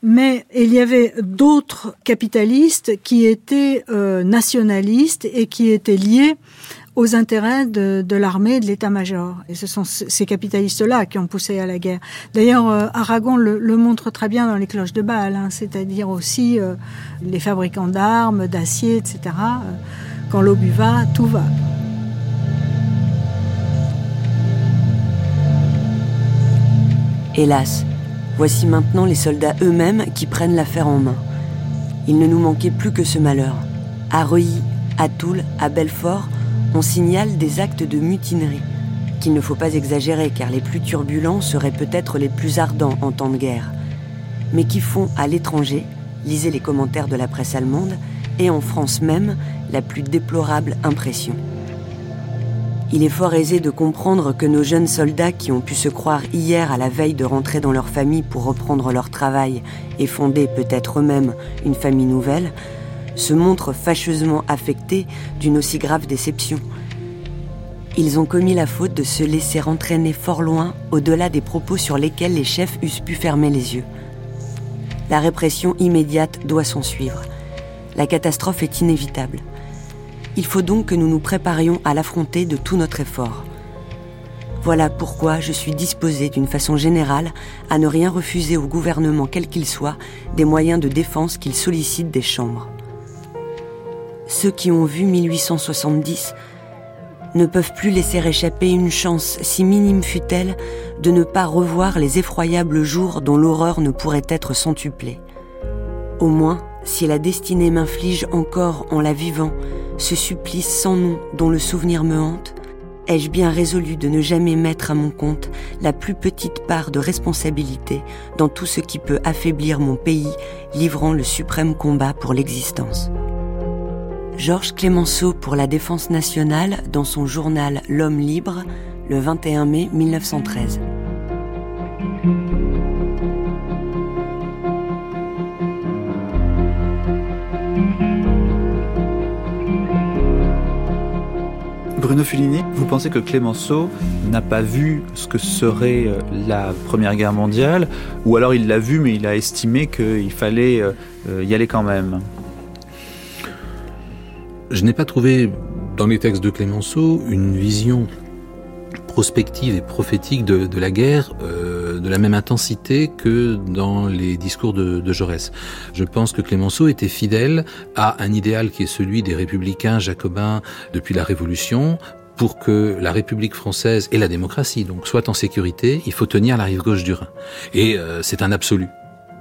mais il y avait d'autres capitalistes qui étaient euh, nationalistes et qui étaient liés aux intérêts de, l'armée et de l'état-major. Et ce sont ces capitalistes-là qui ont poussé à la guerre. D'ailleurs, euh, Aragon le, le, montre très bien dans les cloches de Bâle, hein, c'est-à-dire aussi euh, les fabricants d'armes, d'acier, etc. quand l'obus va, tout va. Hélas, Voici maintenant les soldats eux-mêmes qui prennent l'affaire en main. Il ne nous manquait plus que ce malheur. À Reuilly, à Toul, à Belfort, on signale des actes de mutinerie, qu'il ne faut pas exagérer car les plus turbulents seraient peut-être les plus ardents en temps de guerre, mais qui font à l'étranger, lisez les commentaires de la presse allemande, et en France même, la plus déplorable impression. Il est fort aisé de comprendre que nos jeunes soldats qui ont pu se croire hier à la veille de rentrer dans leur famille pour reprendre leur travail et fonder peut-être eux-mêmes une famille nouvelle, se montrent fâcheusement affectés d'une aussi grave déception. Ils ont commis la faute de se laisser entraîner fort loin, au-delà des propos sur lesquels les chefs eussent pu fermer les yeux. La répression immédiate doit s'en suivre. La catastrophe est inévitable. Il faut donc que nous nous préparions à l'affronter de tout notre effort. Voilà pourquoi je suis disposé d'une façon générale à ne rien refuser au gouvernement quel qu'il soit des moyens de défense qu'il sollicite des chambres. Ceux qui ont vu 1870 ne peuvent plus laisser échapper une chance, si minime fût-elle, de ne pas revoir les effroyables jours dont l'horreur ne pourrait être centuplée. Au moins, si la destinée m'inflige encore en la vivant ce supplice sans nom dont le souvenir me hante, ai-je bien résolu de ne jamais mettre à mon compte la plus petite part de responsabilité dans tout ce qui peut affaiblir mon pays, livrant le suprême combat pour l'existence? Georges Clémenceau pour la Défense nationale dans son journal L'homme libre, le 21 mai 1913. Bruno Fulini, vous pensez que Clémenceau n'a pas vu ce que serait euh, la Première Guerre mondiale, ou alors il l'a vu mais il a estimé qu'il fallait euh, y aller quand même? Je n'ai pas trouvé dans les textes de Clémenceau une vision prospective et prophétique de, de la guerre euh, de la même intensité que dans les discours de, de, Jaurès. Je pense que Clémenceau était fidèle à un idéal qui est celui des républicains jacobins depuis la Révolution. Pour que la République française et la démocratie donc soient en sécurité, il faut tenir la rive gauche du Rhin. Et euh, c'est un absolu.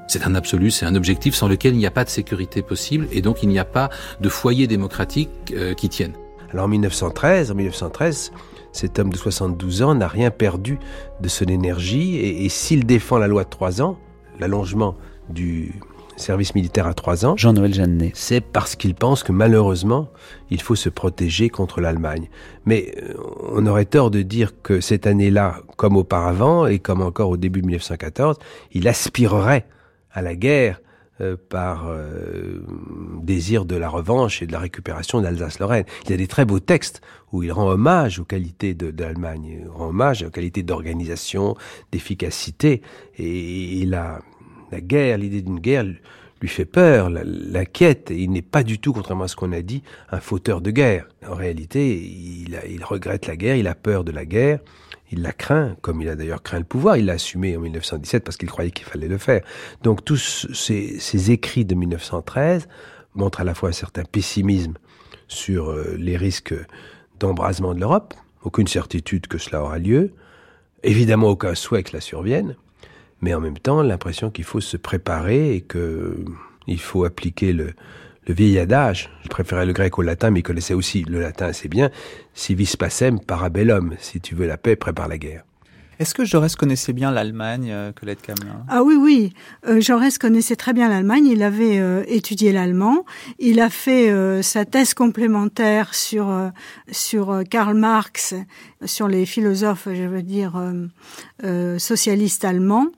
C'est un absolu, c'est un objectif sans lequel il n'y a pas de sécurité possible et donc il n'y a pas de foyer démocratique euh, qui tienne. Alors en 1913, en 1913, cet homme de 72 ans n'a rien perdu de son énergie et, et s'il défend la loi de 3 ans, l'allongement du service militaire à 3 ans, Jean-Noël Jeannet, c'est parce qu'il pense que malheureusement, il faut se protéger contre l'Allemagne. Mais euh, on aurait tort de dire que cette année-là, comme auparavant et comme encore au début de 1914, il aspirerait à la guerre euh, par euh, désir de la revanche et de la récupération d'Alsace-Lorraine. Il y a des très beaux textes où il rend hommage aux qualités de, de l'Allemagne, rend hommage aux qualités d'organisation, d'efficacité. Et, et la, la guerre, l'idée d'une guerre lui fait peur, l'inquiète, il n'est pas du tout, contrairement à ce qu'on a dit, un fauteur de guerre. En réalité, il, a, il regrette la guerre, il a peur de la guerre, il la craint, comme il a d'ailleurs craint le pouvoir. Il l'a assumé en 1917 parce qu'il croyait qu'il fallait le faire. Donc tous ces, écrits de 1913 montrent à la fois un certain pessimisme sur euh, les risques d'embrasement de l'Europe, aucune certitude que cela aura lieu, évidemment aucun souhait que cela survienne, mais en même temps l'impression qu'il faut se préparer et que il faut appliquer le, le vieil adage, je préférais le grec au latin, mais il connaissait aussi le latin assez bien, si vis pacem parabellum, si tu veux la paix, prépare la guerre. Est-ce que Jaurès connaissait bien l'Allemagne, euh, Colette Camelin? Ah oui, oui. Euh, Jaurès connaissait très bien l'Allemagne. Il avait euh, étudié l'allemand. Il a fait euh, sa thèse complémentaire sur euh, sur Karl Marx, sur les philosophes, je veux dire euh, socialistes allemands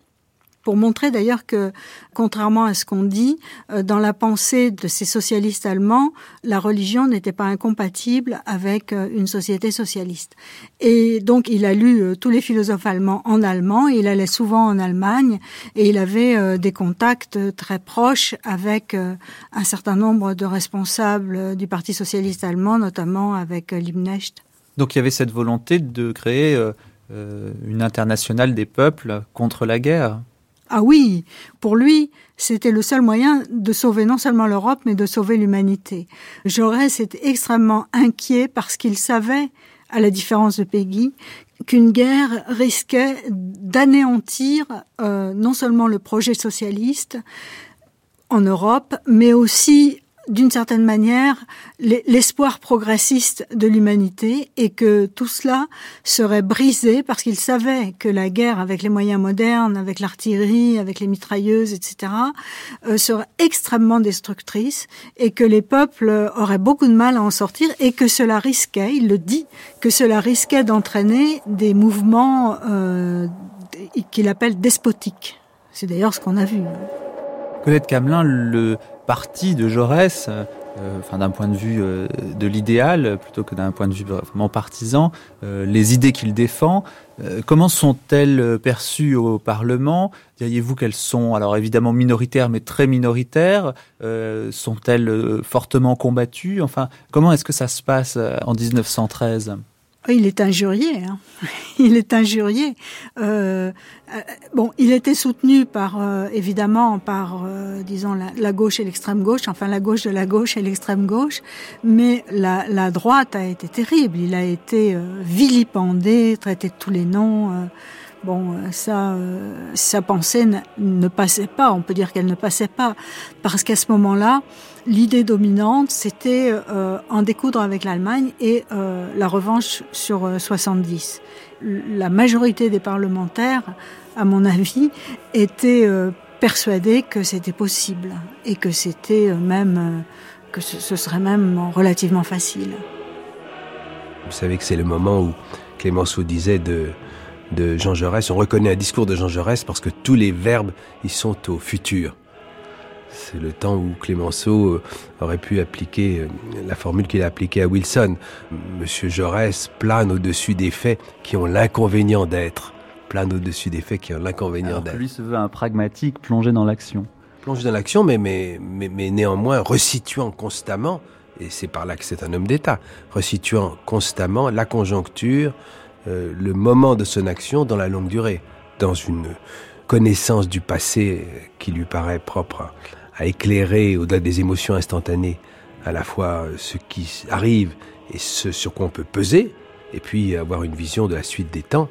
pour montrer d'ailleurs que, contrairement à ce qu'on dit, euh, dans la pensée de ces socialistes allemands, la religion n'était pas incompatible avec euh, une société socialiste. Et donc il a lu euh, tous les philosophes allemands en allemand, il allait souvent en Allemagne, et il avait des contacts très proches avec un certain nombre de responsables du Parti socialiste allemand, notamment avec Liebknecht. Donc il y avait cette volonté de créer une internationale des peuples contre la guerre ah oui, pour lui, c'était le seul moyen de sauver non seulement l'Europe, mais de sauver l'humanité. Jaurès était extrêmement inquiet parce qu'il savait, à la différence de Peggy, qu'une guerre risquait d'anéantir euh, non seulement le projet socialiste en Europe, mais aussi d'une certaine manière l'espoir progressiste de l'humanité et que tout cela serait brisé parce qu'il savait que la guerre avec les moyens modernes, avec l'artillerie, avec les mitrailleuses, etc., euh, serait extrêmement destructrice et que les peuples auraient beaucoup de mal à en sortir et que cela risquait, il le dit, que cela risquait d'entraîner des mouvements euh, qu'il appelle despotiques. C'est d'ailleurs ce qu'on a vu. Colette Camelin, le parti de Jaurès enfin d'un point de vue de l'idéal plutôt que d'un point de vue vraiment partisan, les idées qu'il défend. comment sont-elles perçues au Parlement? Diriez-vous qu'elles sont alors évidemment minoritaires, mais très minoritaires Sont-elles fortement combattues? Enfin, comment est-ce que ça se passe en 1913 il est injurié. Hein. <laughs> Il est injurié. Euh, euh, bon, il était soutenu par, euh, évidemment, par, euh, disons, la, gauche et l'extrême gauche, enfin la gauche de la gauche et l'extrême gauche, mais la, la, droite a été terrible. Il a été vilipendé, traité de tous les noms. Bon, ça, sa pensée ne passait pas. On peut dire qu'elle ne passait pas, parce qu'à ce moment-là, l'idée dominante, c'était euh, en découdre avec l'Allemagne et euh, la revanche sur 70. Euh, la majorité des parlementaires, à mon avis, étaient persuadés que c'était possible et que c'était même que ce, serait même relativement facile. Vous savez que c'est le moment où Clémenceau disait de de Jean Jaurès, on reconnaît un discours de Jean Jaurès parce que tous les verbes ils sont au futur. C'est le temps où Clémenceau euh, aurait pu appliquer euh, la formule qu'il a appliquée à Wilson. Monsieur Jaurès plane au-dessus des faits qui ont l'inconvénient d'être. Plane au-dessus des faits qui ont l'inconvénient d'être. Lui se veut un pragmatique plongé dans l'action. Plongé dans l'action, mais, mais, mais, mais néanmoins resituant constamment, et c'est par là que c'est un homme d'État, resituant constamment la conjoncture, euh, le moment de son action dans la longue durée, dans une connaissance du passé qui lui paraît propre à éclairer au-delà des émotions instantanées à la fois ce qui arrive et ce sur quoi on peut peser, et puis avoir une vision de la suite des temps.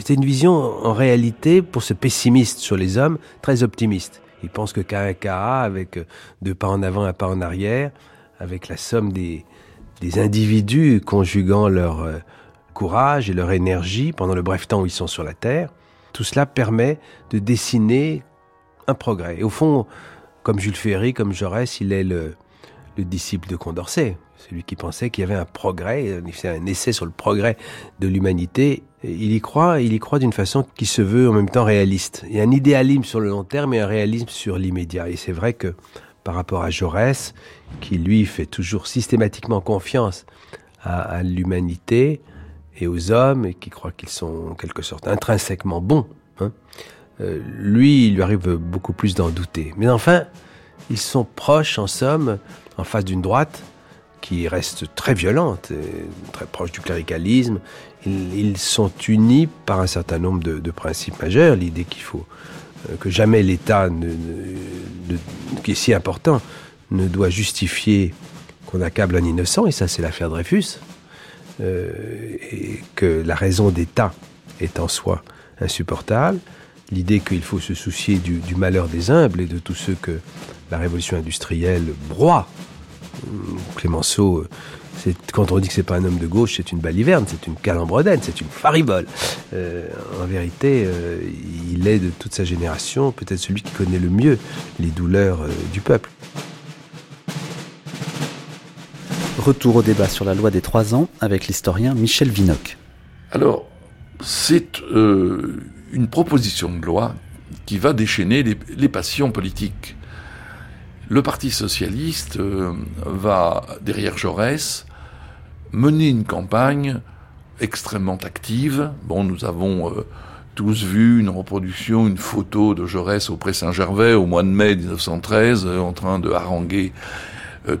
C'est une vision en réalité, pour ce pessimiste sur les hommes, très optimiste. Il pense que Karakara, avec deux pas en avant, un pas en arrière, avec la somme des, des individus conjuguant leur euh, courage et leur énergie pendant le bref temps où ils sont sur la Terre, tout cela permet de dessiner un progrès. Et au fond, comme Jules Ferry, comme Jaurès, il est le, disciple de Condorcet, celui qui pensait qu'il y avait un progrès, fait un essai sur le progrès de l'humanité. Il y croit, il y croit d'une façon qui se veut en même temps réaliste. Il y a un idéalisme sur le long terme et un réalisme sur l'immédiat. Et c'est vrai que par rapport à Jaurès, qui lui fait toujours systématiquement confiance à, l'humanité et aux hommes et qui croit qu'ils sont en quelque sorte intrinsèquement bons, hein, euh, lui, il lui arrive beaucoup plus d'en douter. Mais enfin, ils sont proches, en somme, en face d'une droite qui reste très violente, très proche du cléricalisme. Ils, sont unis par un certain nombre de, principes majeurs. L'idée qu'il faut euh, que jamais l'État, qui est si important, ne doit justifier qu'on accable un innocent, et ça c'est l'affaire Dreyfus, euh, et que la raison d'État est en soi insupportable l'idée qu'il faut se soucier du, malheur des humbles et de tous ceux que la révolution industrielle broie. Clémenceau, quand on dit que c'est pas un homme de gauche, c'est une baliverne, c'est une calembredène, c'est une faribole. Euh, en vérité, euh, il est de toute sa génération peut-être celui qui connaît le mieux les douleurs euh, du peuple. Retour au débat sur la loi des trois ans avec l'historien Michel Vinocq. Alors, c'est une proposition de loi qui va déchaîner les, passions politiques. Le Parti socialiste euh, va, derrière Jaurès, mener une campagne extrêmement active. Bon, nous avons euh, tous vu une reproduction, une photo de Jaurès au Pré-Saint-Gervais au mois de mai 1913, euh, en train de haranguer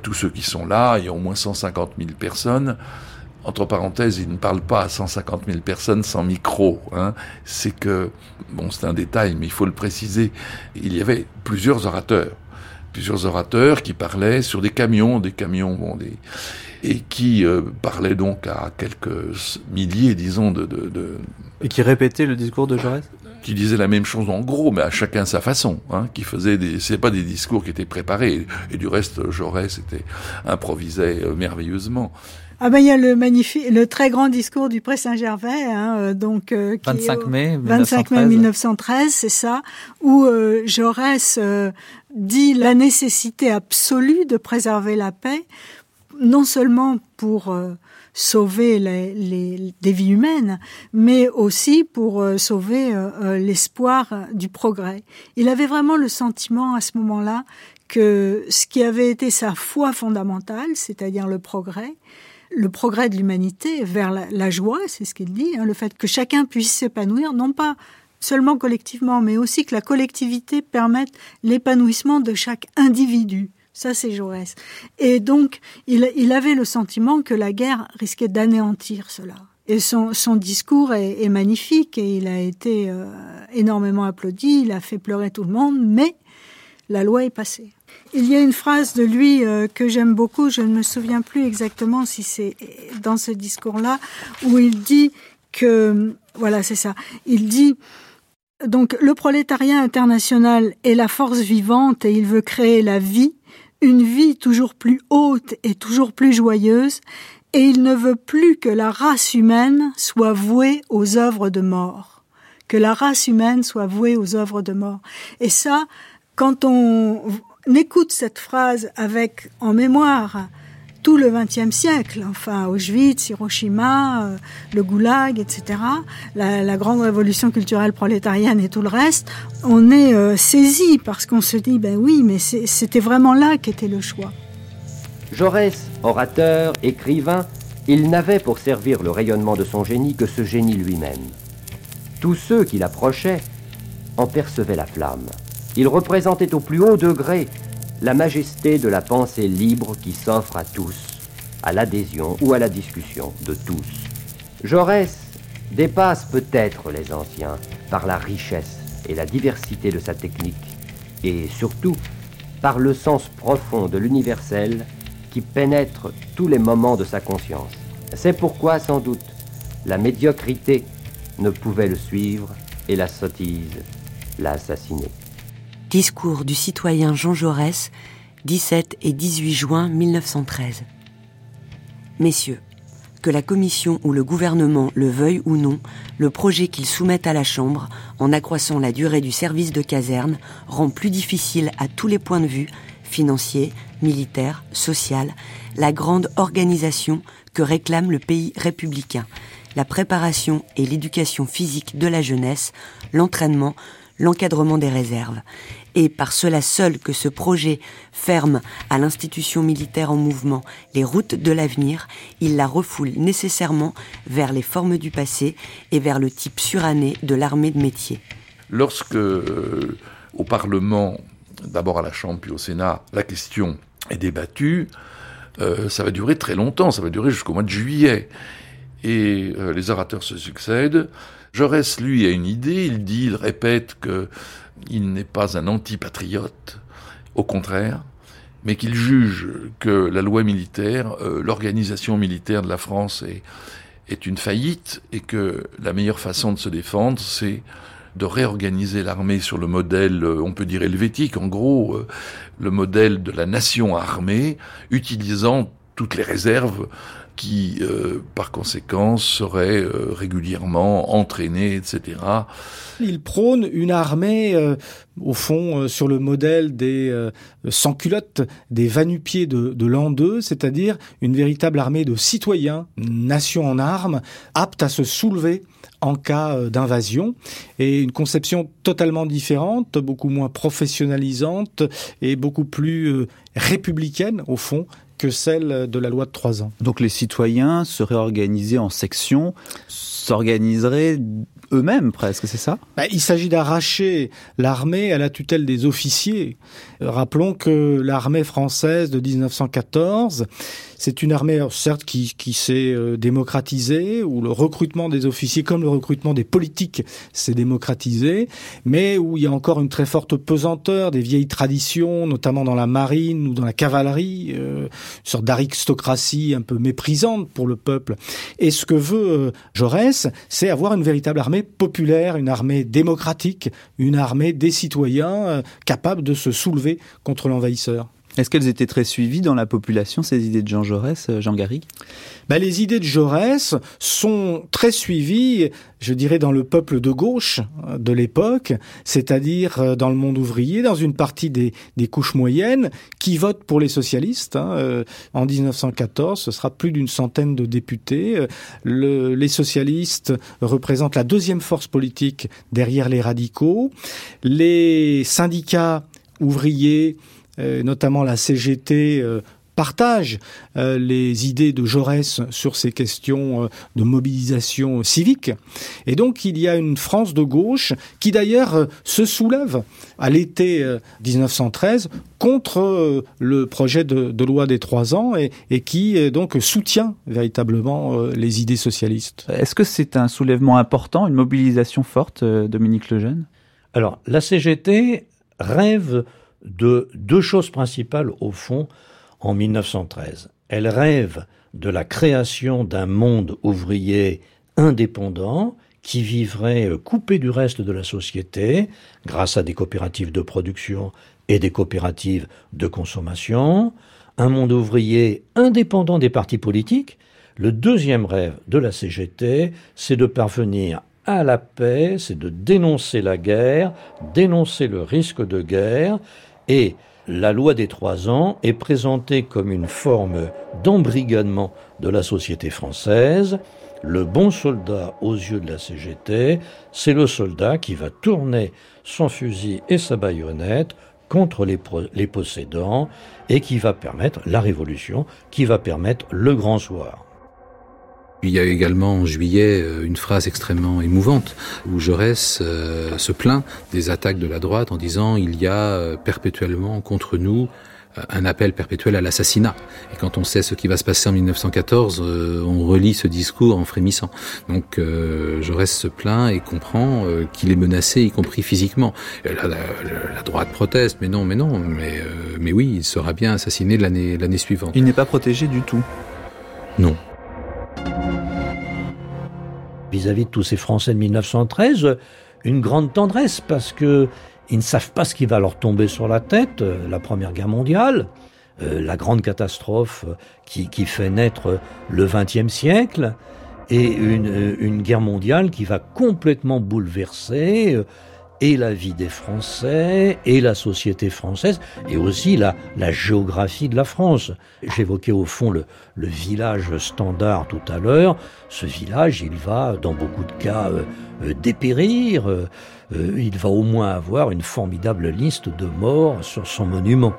tous ceux qui sont là. Il y a au moins 150 000 personnes entre parenthèses, il ne parle pas à 150 000 personnes sans micro. Hein. C'est que, bon, c'est un détail, mais il faut le préciser, il y avait plusieurs orateurs. Plusieurs orateurs qui parlaient sur des camions, des camions, bon, des, et qui euh, parlaient donc à quelques milliers, disons, de, de, de... Et qui répétaient le discours de Jaurès? Qui disaient la même chose en gros, mais à chacun sa façon, hein, qui faisait des, c'est pas des discours qui étaient préparés, et, du reste, Jaurès était improvisait euh, merveilleusement. Ah ben il y a le magnifique, le très grand discours du Pré Saint-Gervais, hein, euh, donc euh, 25 mai 25 mai 1913, c'est ça, où euh, Jaurès euh, dit la nécessité absolue de préserver la paix, non seulement pour sauver les, les, des vies humaines, mais aussi pour sauver l'espoir du progrès. Il avait vraiment le sentiment à ce moment-là que ce qui avait été sa foi fondamentale, c'est-à-dire le progrès, le progrès de l'humanité vers la, joie, c'est ce qu'il dit, hein, le fait que chacun puisse s'épanouir, non pas seulement collectivement, mais aussi que la collectivité permette l'épanouissement de chaque individu. Ça, c'est Jaurès. Et donc, il, avait le sentiment que la guerre risquait d'anéantir cela. Et son, discours est, magnifique et il a été euh, énormément applaudi, il a fait pleurer tout le monde, mais la loi est passée. Il y a une phrase de lui euh, que j'aime beaucoup, je ne me souviens plus exactement si c'est dans ce discours-là, où il dit que, voilà, c'est ça, il dit, donc le prolétariat international est la force vivante et il veut créer la vie, une vie toujours plus haute et toujours plus joyeuse, et il ne veut plus que la race humaine soit vouée aux œuvres de mort, que la race humaine soit vouée aux œuvres de mort. Et ça, quand on écoute cette phrase avec en mémoire tout le XXe siècle, enfin Auschwitz, Hiroshima, euh, le Goulag, etc., la, grande révolution culturelle prolétarienne et tout le reste, on est euh, saisi parce qu'on se dit, ben oui, mais c'était vraiment là qu'était le choix. Jaurès, orateur, écrivain, il n'avait pour servir le rayonnement de son génie que ce génie lui-même. Tous ceux qui l'approchaient en percevaient la flamme. Il représentait au plus haut degré la majesté de la pensée libre qui s'offre à tous, à l'adhésion ou à la discussion de tous. Jaurès dépasse peut-être les anciens par la richesse et la diversité de sa technique, et surtout par le sens profond de l'universel qui pénètre tous les moments de sa conscience. C'est pourquoi, sans doute, la médiocrité ne pouvait le suivre et la sottise l'a assassiné. Discours du citoyen Jean Jaurès, 17 et 18 juin 1913. Messieurs, que la Commission ou le gouvernement le veuille ou non, le projet qu'il soumet à la Chambre, en accroissant la durée du service de caserne, rend plus difficile à tous les points de vue, financiers, militaires, social, la grande organisation que réclame le pays républicain, la préparation et l'éducation physique de la jeunesse, l'entraînement, l'encadrement des réserves, et par cela seul que ce projet ferme à l'institution militaire en mouvement les routes de l'avenir, il la refoule nécessairement vers les formes du passé et vers le type suranné de l'armée de métier. Lorsque, euh, au Parlement, d'abord à la Chambre puis au Sénat, la question est débattue, euh, ça va durer très longtemps, ça va durer jusqu'au mois de juillet. Et euh, les orateurs se succèdent. Jaurès, lui, a une idée, il dit, il répète que il n'est pas un antipatriote, au contraire, mais qu'il juge que la loi militaire, euh, l'organisation militaire de la France est, une faillite et que la meilleure façon de se défendre, c'est de réorganiser l'armée sur le modèle, euh, on peut dire helvétique, en gros, euh, le modèle de la nation armée, utilisant toutes les réserves qui, euh, par conséquent, serait euh, régulièrement entraîné, etc. Il prône une armée, euh, au fond, sur le modèle des sans-culottes, des vanupiers de, de l'an 2, c'est-à-dire une véritable armée de citoyens, nation en armes, apte à se soulever en cas d'invasion et une conception totalement différente, beaucoup moins professionnalisante et beaucoup plus républicaine au fond que celle de la loi de trois ans. Donc les citoyens seraient organisés en sections, s'organiseraient eux-mêmes presque, c'est ça? Bah, Il s'agit d'arracher l'armée à la tutelle des officiers. Rappelons que l'armée française de 1914, c'est une armée, certes, qui, qui s'est euh, démocratisée, où le recrutement des officiers, comme le recrutement des politiques, s'est démocratisé, mais où il y a encore une très forte pesanteur des vieilles traditions, notamment dans la marine ou dans la cavalerie, euh, une sorte d'aristocratie un peu méprisante pour le peuple. Et ce que veut euh, Jaurès, c'est avoir une véritable armée populaire, une armée démocratique, une armée des citoyens capable de se soulever contre l'envahisseur. Est-ce qu'elles étaient très suivies dans la population, ces idées de Jean Jaurès, euh, Jean Garry bah, Les idées de Jaurès sont très suivies, je dirais, dans le peuple de gauche euh, de l'époque, c'est-à-dire euh, dans le monde ouvrier, dans une partie des, des couches moyennes, qui votent pour les socialistes. Hein. En 1914, ce sera plus d'une centaine de députés. Le, les socialistes représentent la deuxième force politique derrière les radicaux. Les syndicats ouvriers notamment la CGT, partage euh, les idées de Jaurès sur ces questions euh, de mobilisation civique. Et donc il y a une France de gauche qui d'ailleurs euh, se soulève à l'été 1913 contre le projet de, loi des trois ans et, et qui donc soutient véritablement les idées socialistes. Est-ce que c'est un soulèvement important, une mobilisation forte, Dominique Lejeune? Alors la CGT rêve de deux choses principales au fond en 1913. Elle rêve de la création d'un monde ouvrier indépendant qui vivrait coupé du reste de la société grâce à des coopératives de production et des coopératives de consommation, un monde ouvrier indépendant des partis politiques. Le deuxième rêve de la CGT, c'est de parvenir à la paix, c'est de dénoncer la guerre, dénoncer le risque de guerre et la loi des trois ans est présentée comme une forme d'embrigadement de la société française. Le bon soldat aux yeux de la CGT, c'est le soldat qui va tourner son fusil et sa baïonnette contre les, les possédants et qui va permettre la révolution, qui va permettre le grand soir. Il y a également en juillet euh, une phrase extrêmement émouvante où Jaurès euh, se plaint des attaques de la droite en disant il y a euh, perpétuellement contre nous un appel perpétuel à l'assassinat. Et quand on sait ce qui va se passer en 1914, on relit ce discours en frémissant. Donc Jaurès se plaint et comprend qu'il est menacé, y compris physiquement. La, droite proteste, mais non, mais non, mais, mais oui, il sera bien assassiné l'année l'année suivante. Il n'est pas protégé du tout? Non vis-à-vis de tous ces Français de 1913 une grande tendresse parce que ils ne savent pas ce qui va leur tomber sur la tête, euh, la Première Guerre mondiale, euh, la grande catastrophe qui, qui fait naître le XXe siècle, et une, guerre mondiale qui va complètement bouleverser euh, et la vie des Français, et la société française, et aussi la, géographie de la France. J'évoquais au fond le, le, village standard tout à l'heure. Ce village, il va, dans beaucoup de cas, euh, euh, dépérir. Euh, il va au moins avoir une formidable liste de morts sur son monument.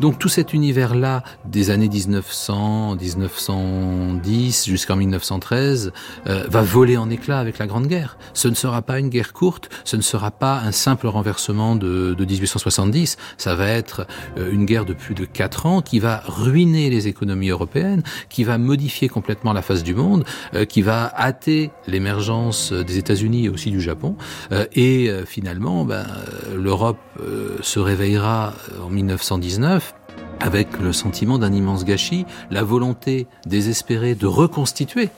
Donc tout cet univers-là des années 1900, 1910 jusqu'en 1913 euh, va voler en éclats avec la Grande Guerre. Ce ne sera pas une guerre courte, ce ne sera pas un simple renversement de, de 1870, ça va être euh, une guerre de plus de quatre ans qui va ruiner les économies européennes, qui va modifier complètement la face du monde, euh, qui va hâter l'émergence des États-Unis et aussi du Japon. et finalement, ben, l'Europe se réveillera en 1919 avec le sentiment d'un immense gâchis, la volonté désespérée de reconstituer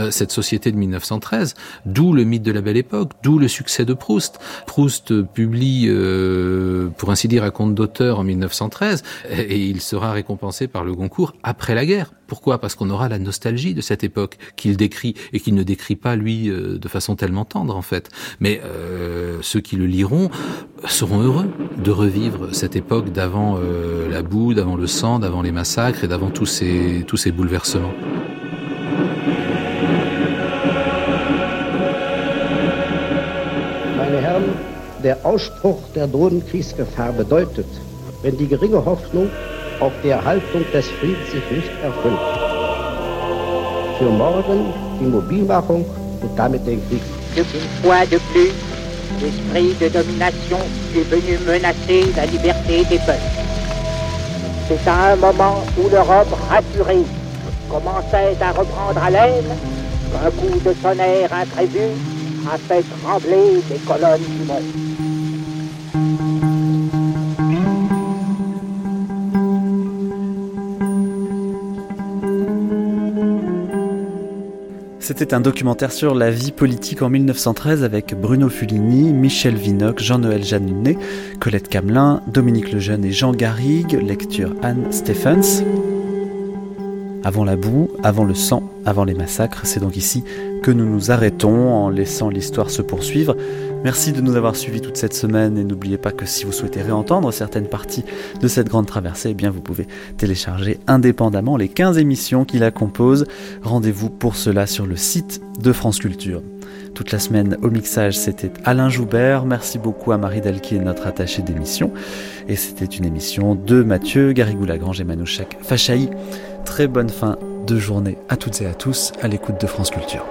euh, cette société de 1913, d'où le mythe de la belle époque, d'où le succès de Proust. Proust publie, euh, pour ainsi dire, un conte d'auteur en 1913, et il sera récompensé par le Goncourt après la guerre. Pourquoi? Parce qu'on aura la nostalgie de cette époque qu'il décrit, et qu'il ne décrit pas, lui, euh, de façon tellement tendre, en fait. Mais ceux qui le liront seront heureux de revivre cette époque d'avant la boue, d'avant le sang, d'avant les massacres et d'avant tous ces, tous ces bouleversements. Der Ausspruch der drohenden Kriegsgefahr bedeutet, wenn die geringe Hoffnung auf die Erhaltung des Friedens sich nicht erfüllt. Für morgen die Mobilmachung und damit den Krieg. Une fois de plus, l'esprit de domination est venu menacer la liberté des peuples. C'est à un moment où l'Europe rassurée commençait à reprendre haleine qu'un coup de tonnerre imprévu a fait trembler les colonnes du. C'était un documentaire sur la vie politique en 1913 avec Bruno Fulini, Michel Vinoc, Jean-Noël Janunet, Colette Camelin, Dominique Lejeune et Jean Garrigue, lecture Anne Stephens. Avant la boue, avant le sang, avant les massacres, c'est donc ici que nous nous arrêtons en laissant l'histoire se poursuivre Merci de nous avoir suivis toute cette semaine et n'oubliez pas que si vous souhaitez réentendre certaines parties de cette grande traversée, eh bien vous pouvez télécharger indépendamment les 15 émissions qui la composent. Rendez-vous pour cela sur le site de France Culture. Toute la semaine au mixage, c'était Alain Joubert. Merci beaucoup à Marie Delquier, notre attachée d'émission. Et c'était une émission de Mathieu Garrigou-Lagrange et Manouchak Fachaï. Très bonne fin de journée à toutes et à tous à l'écoute de France Culture.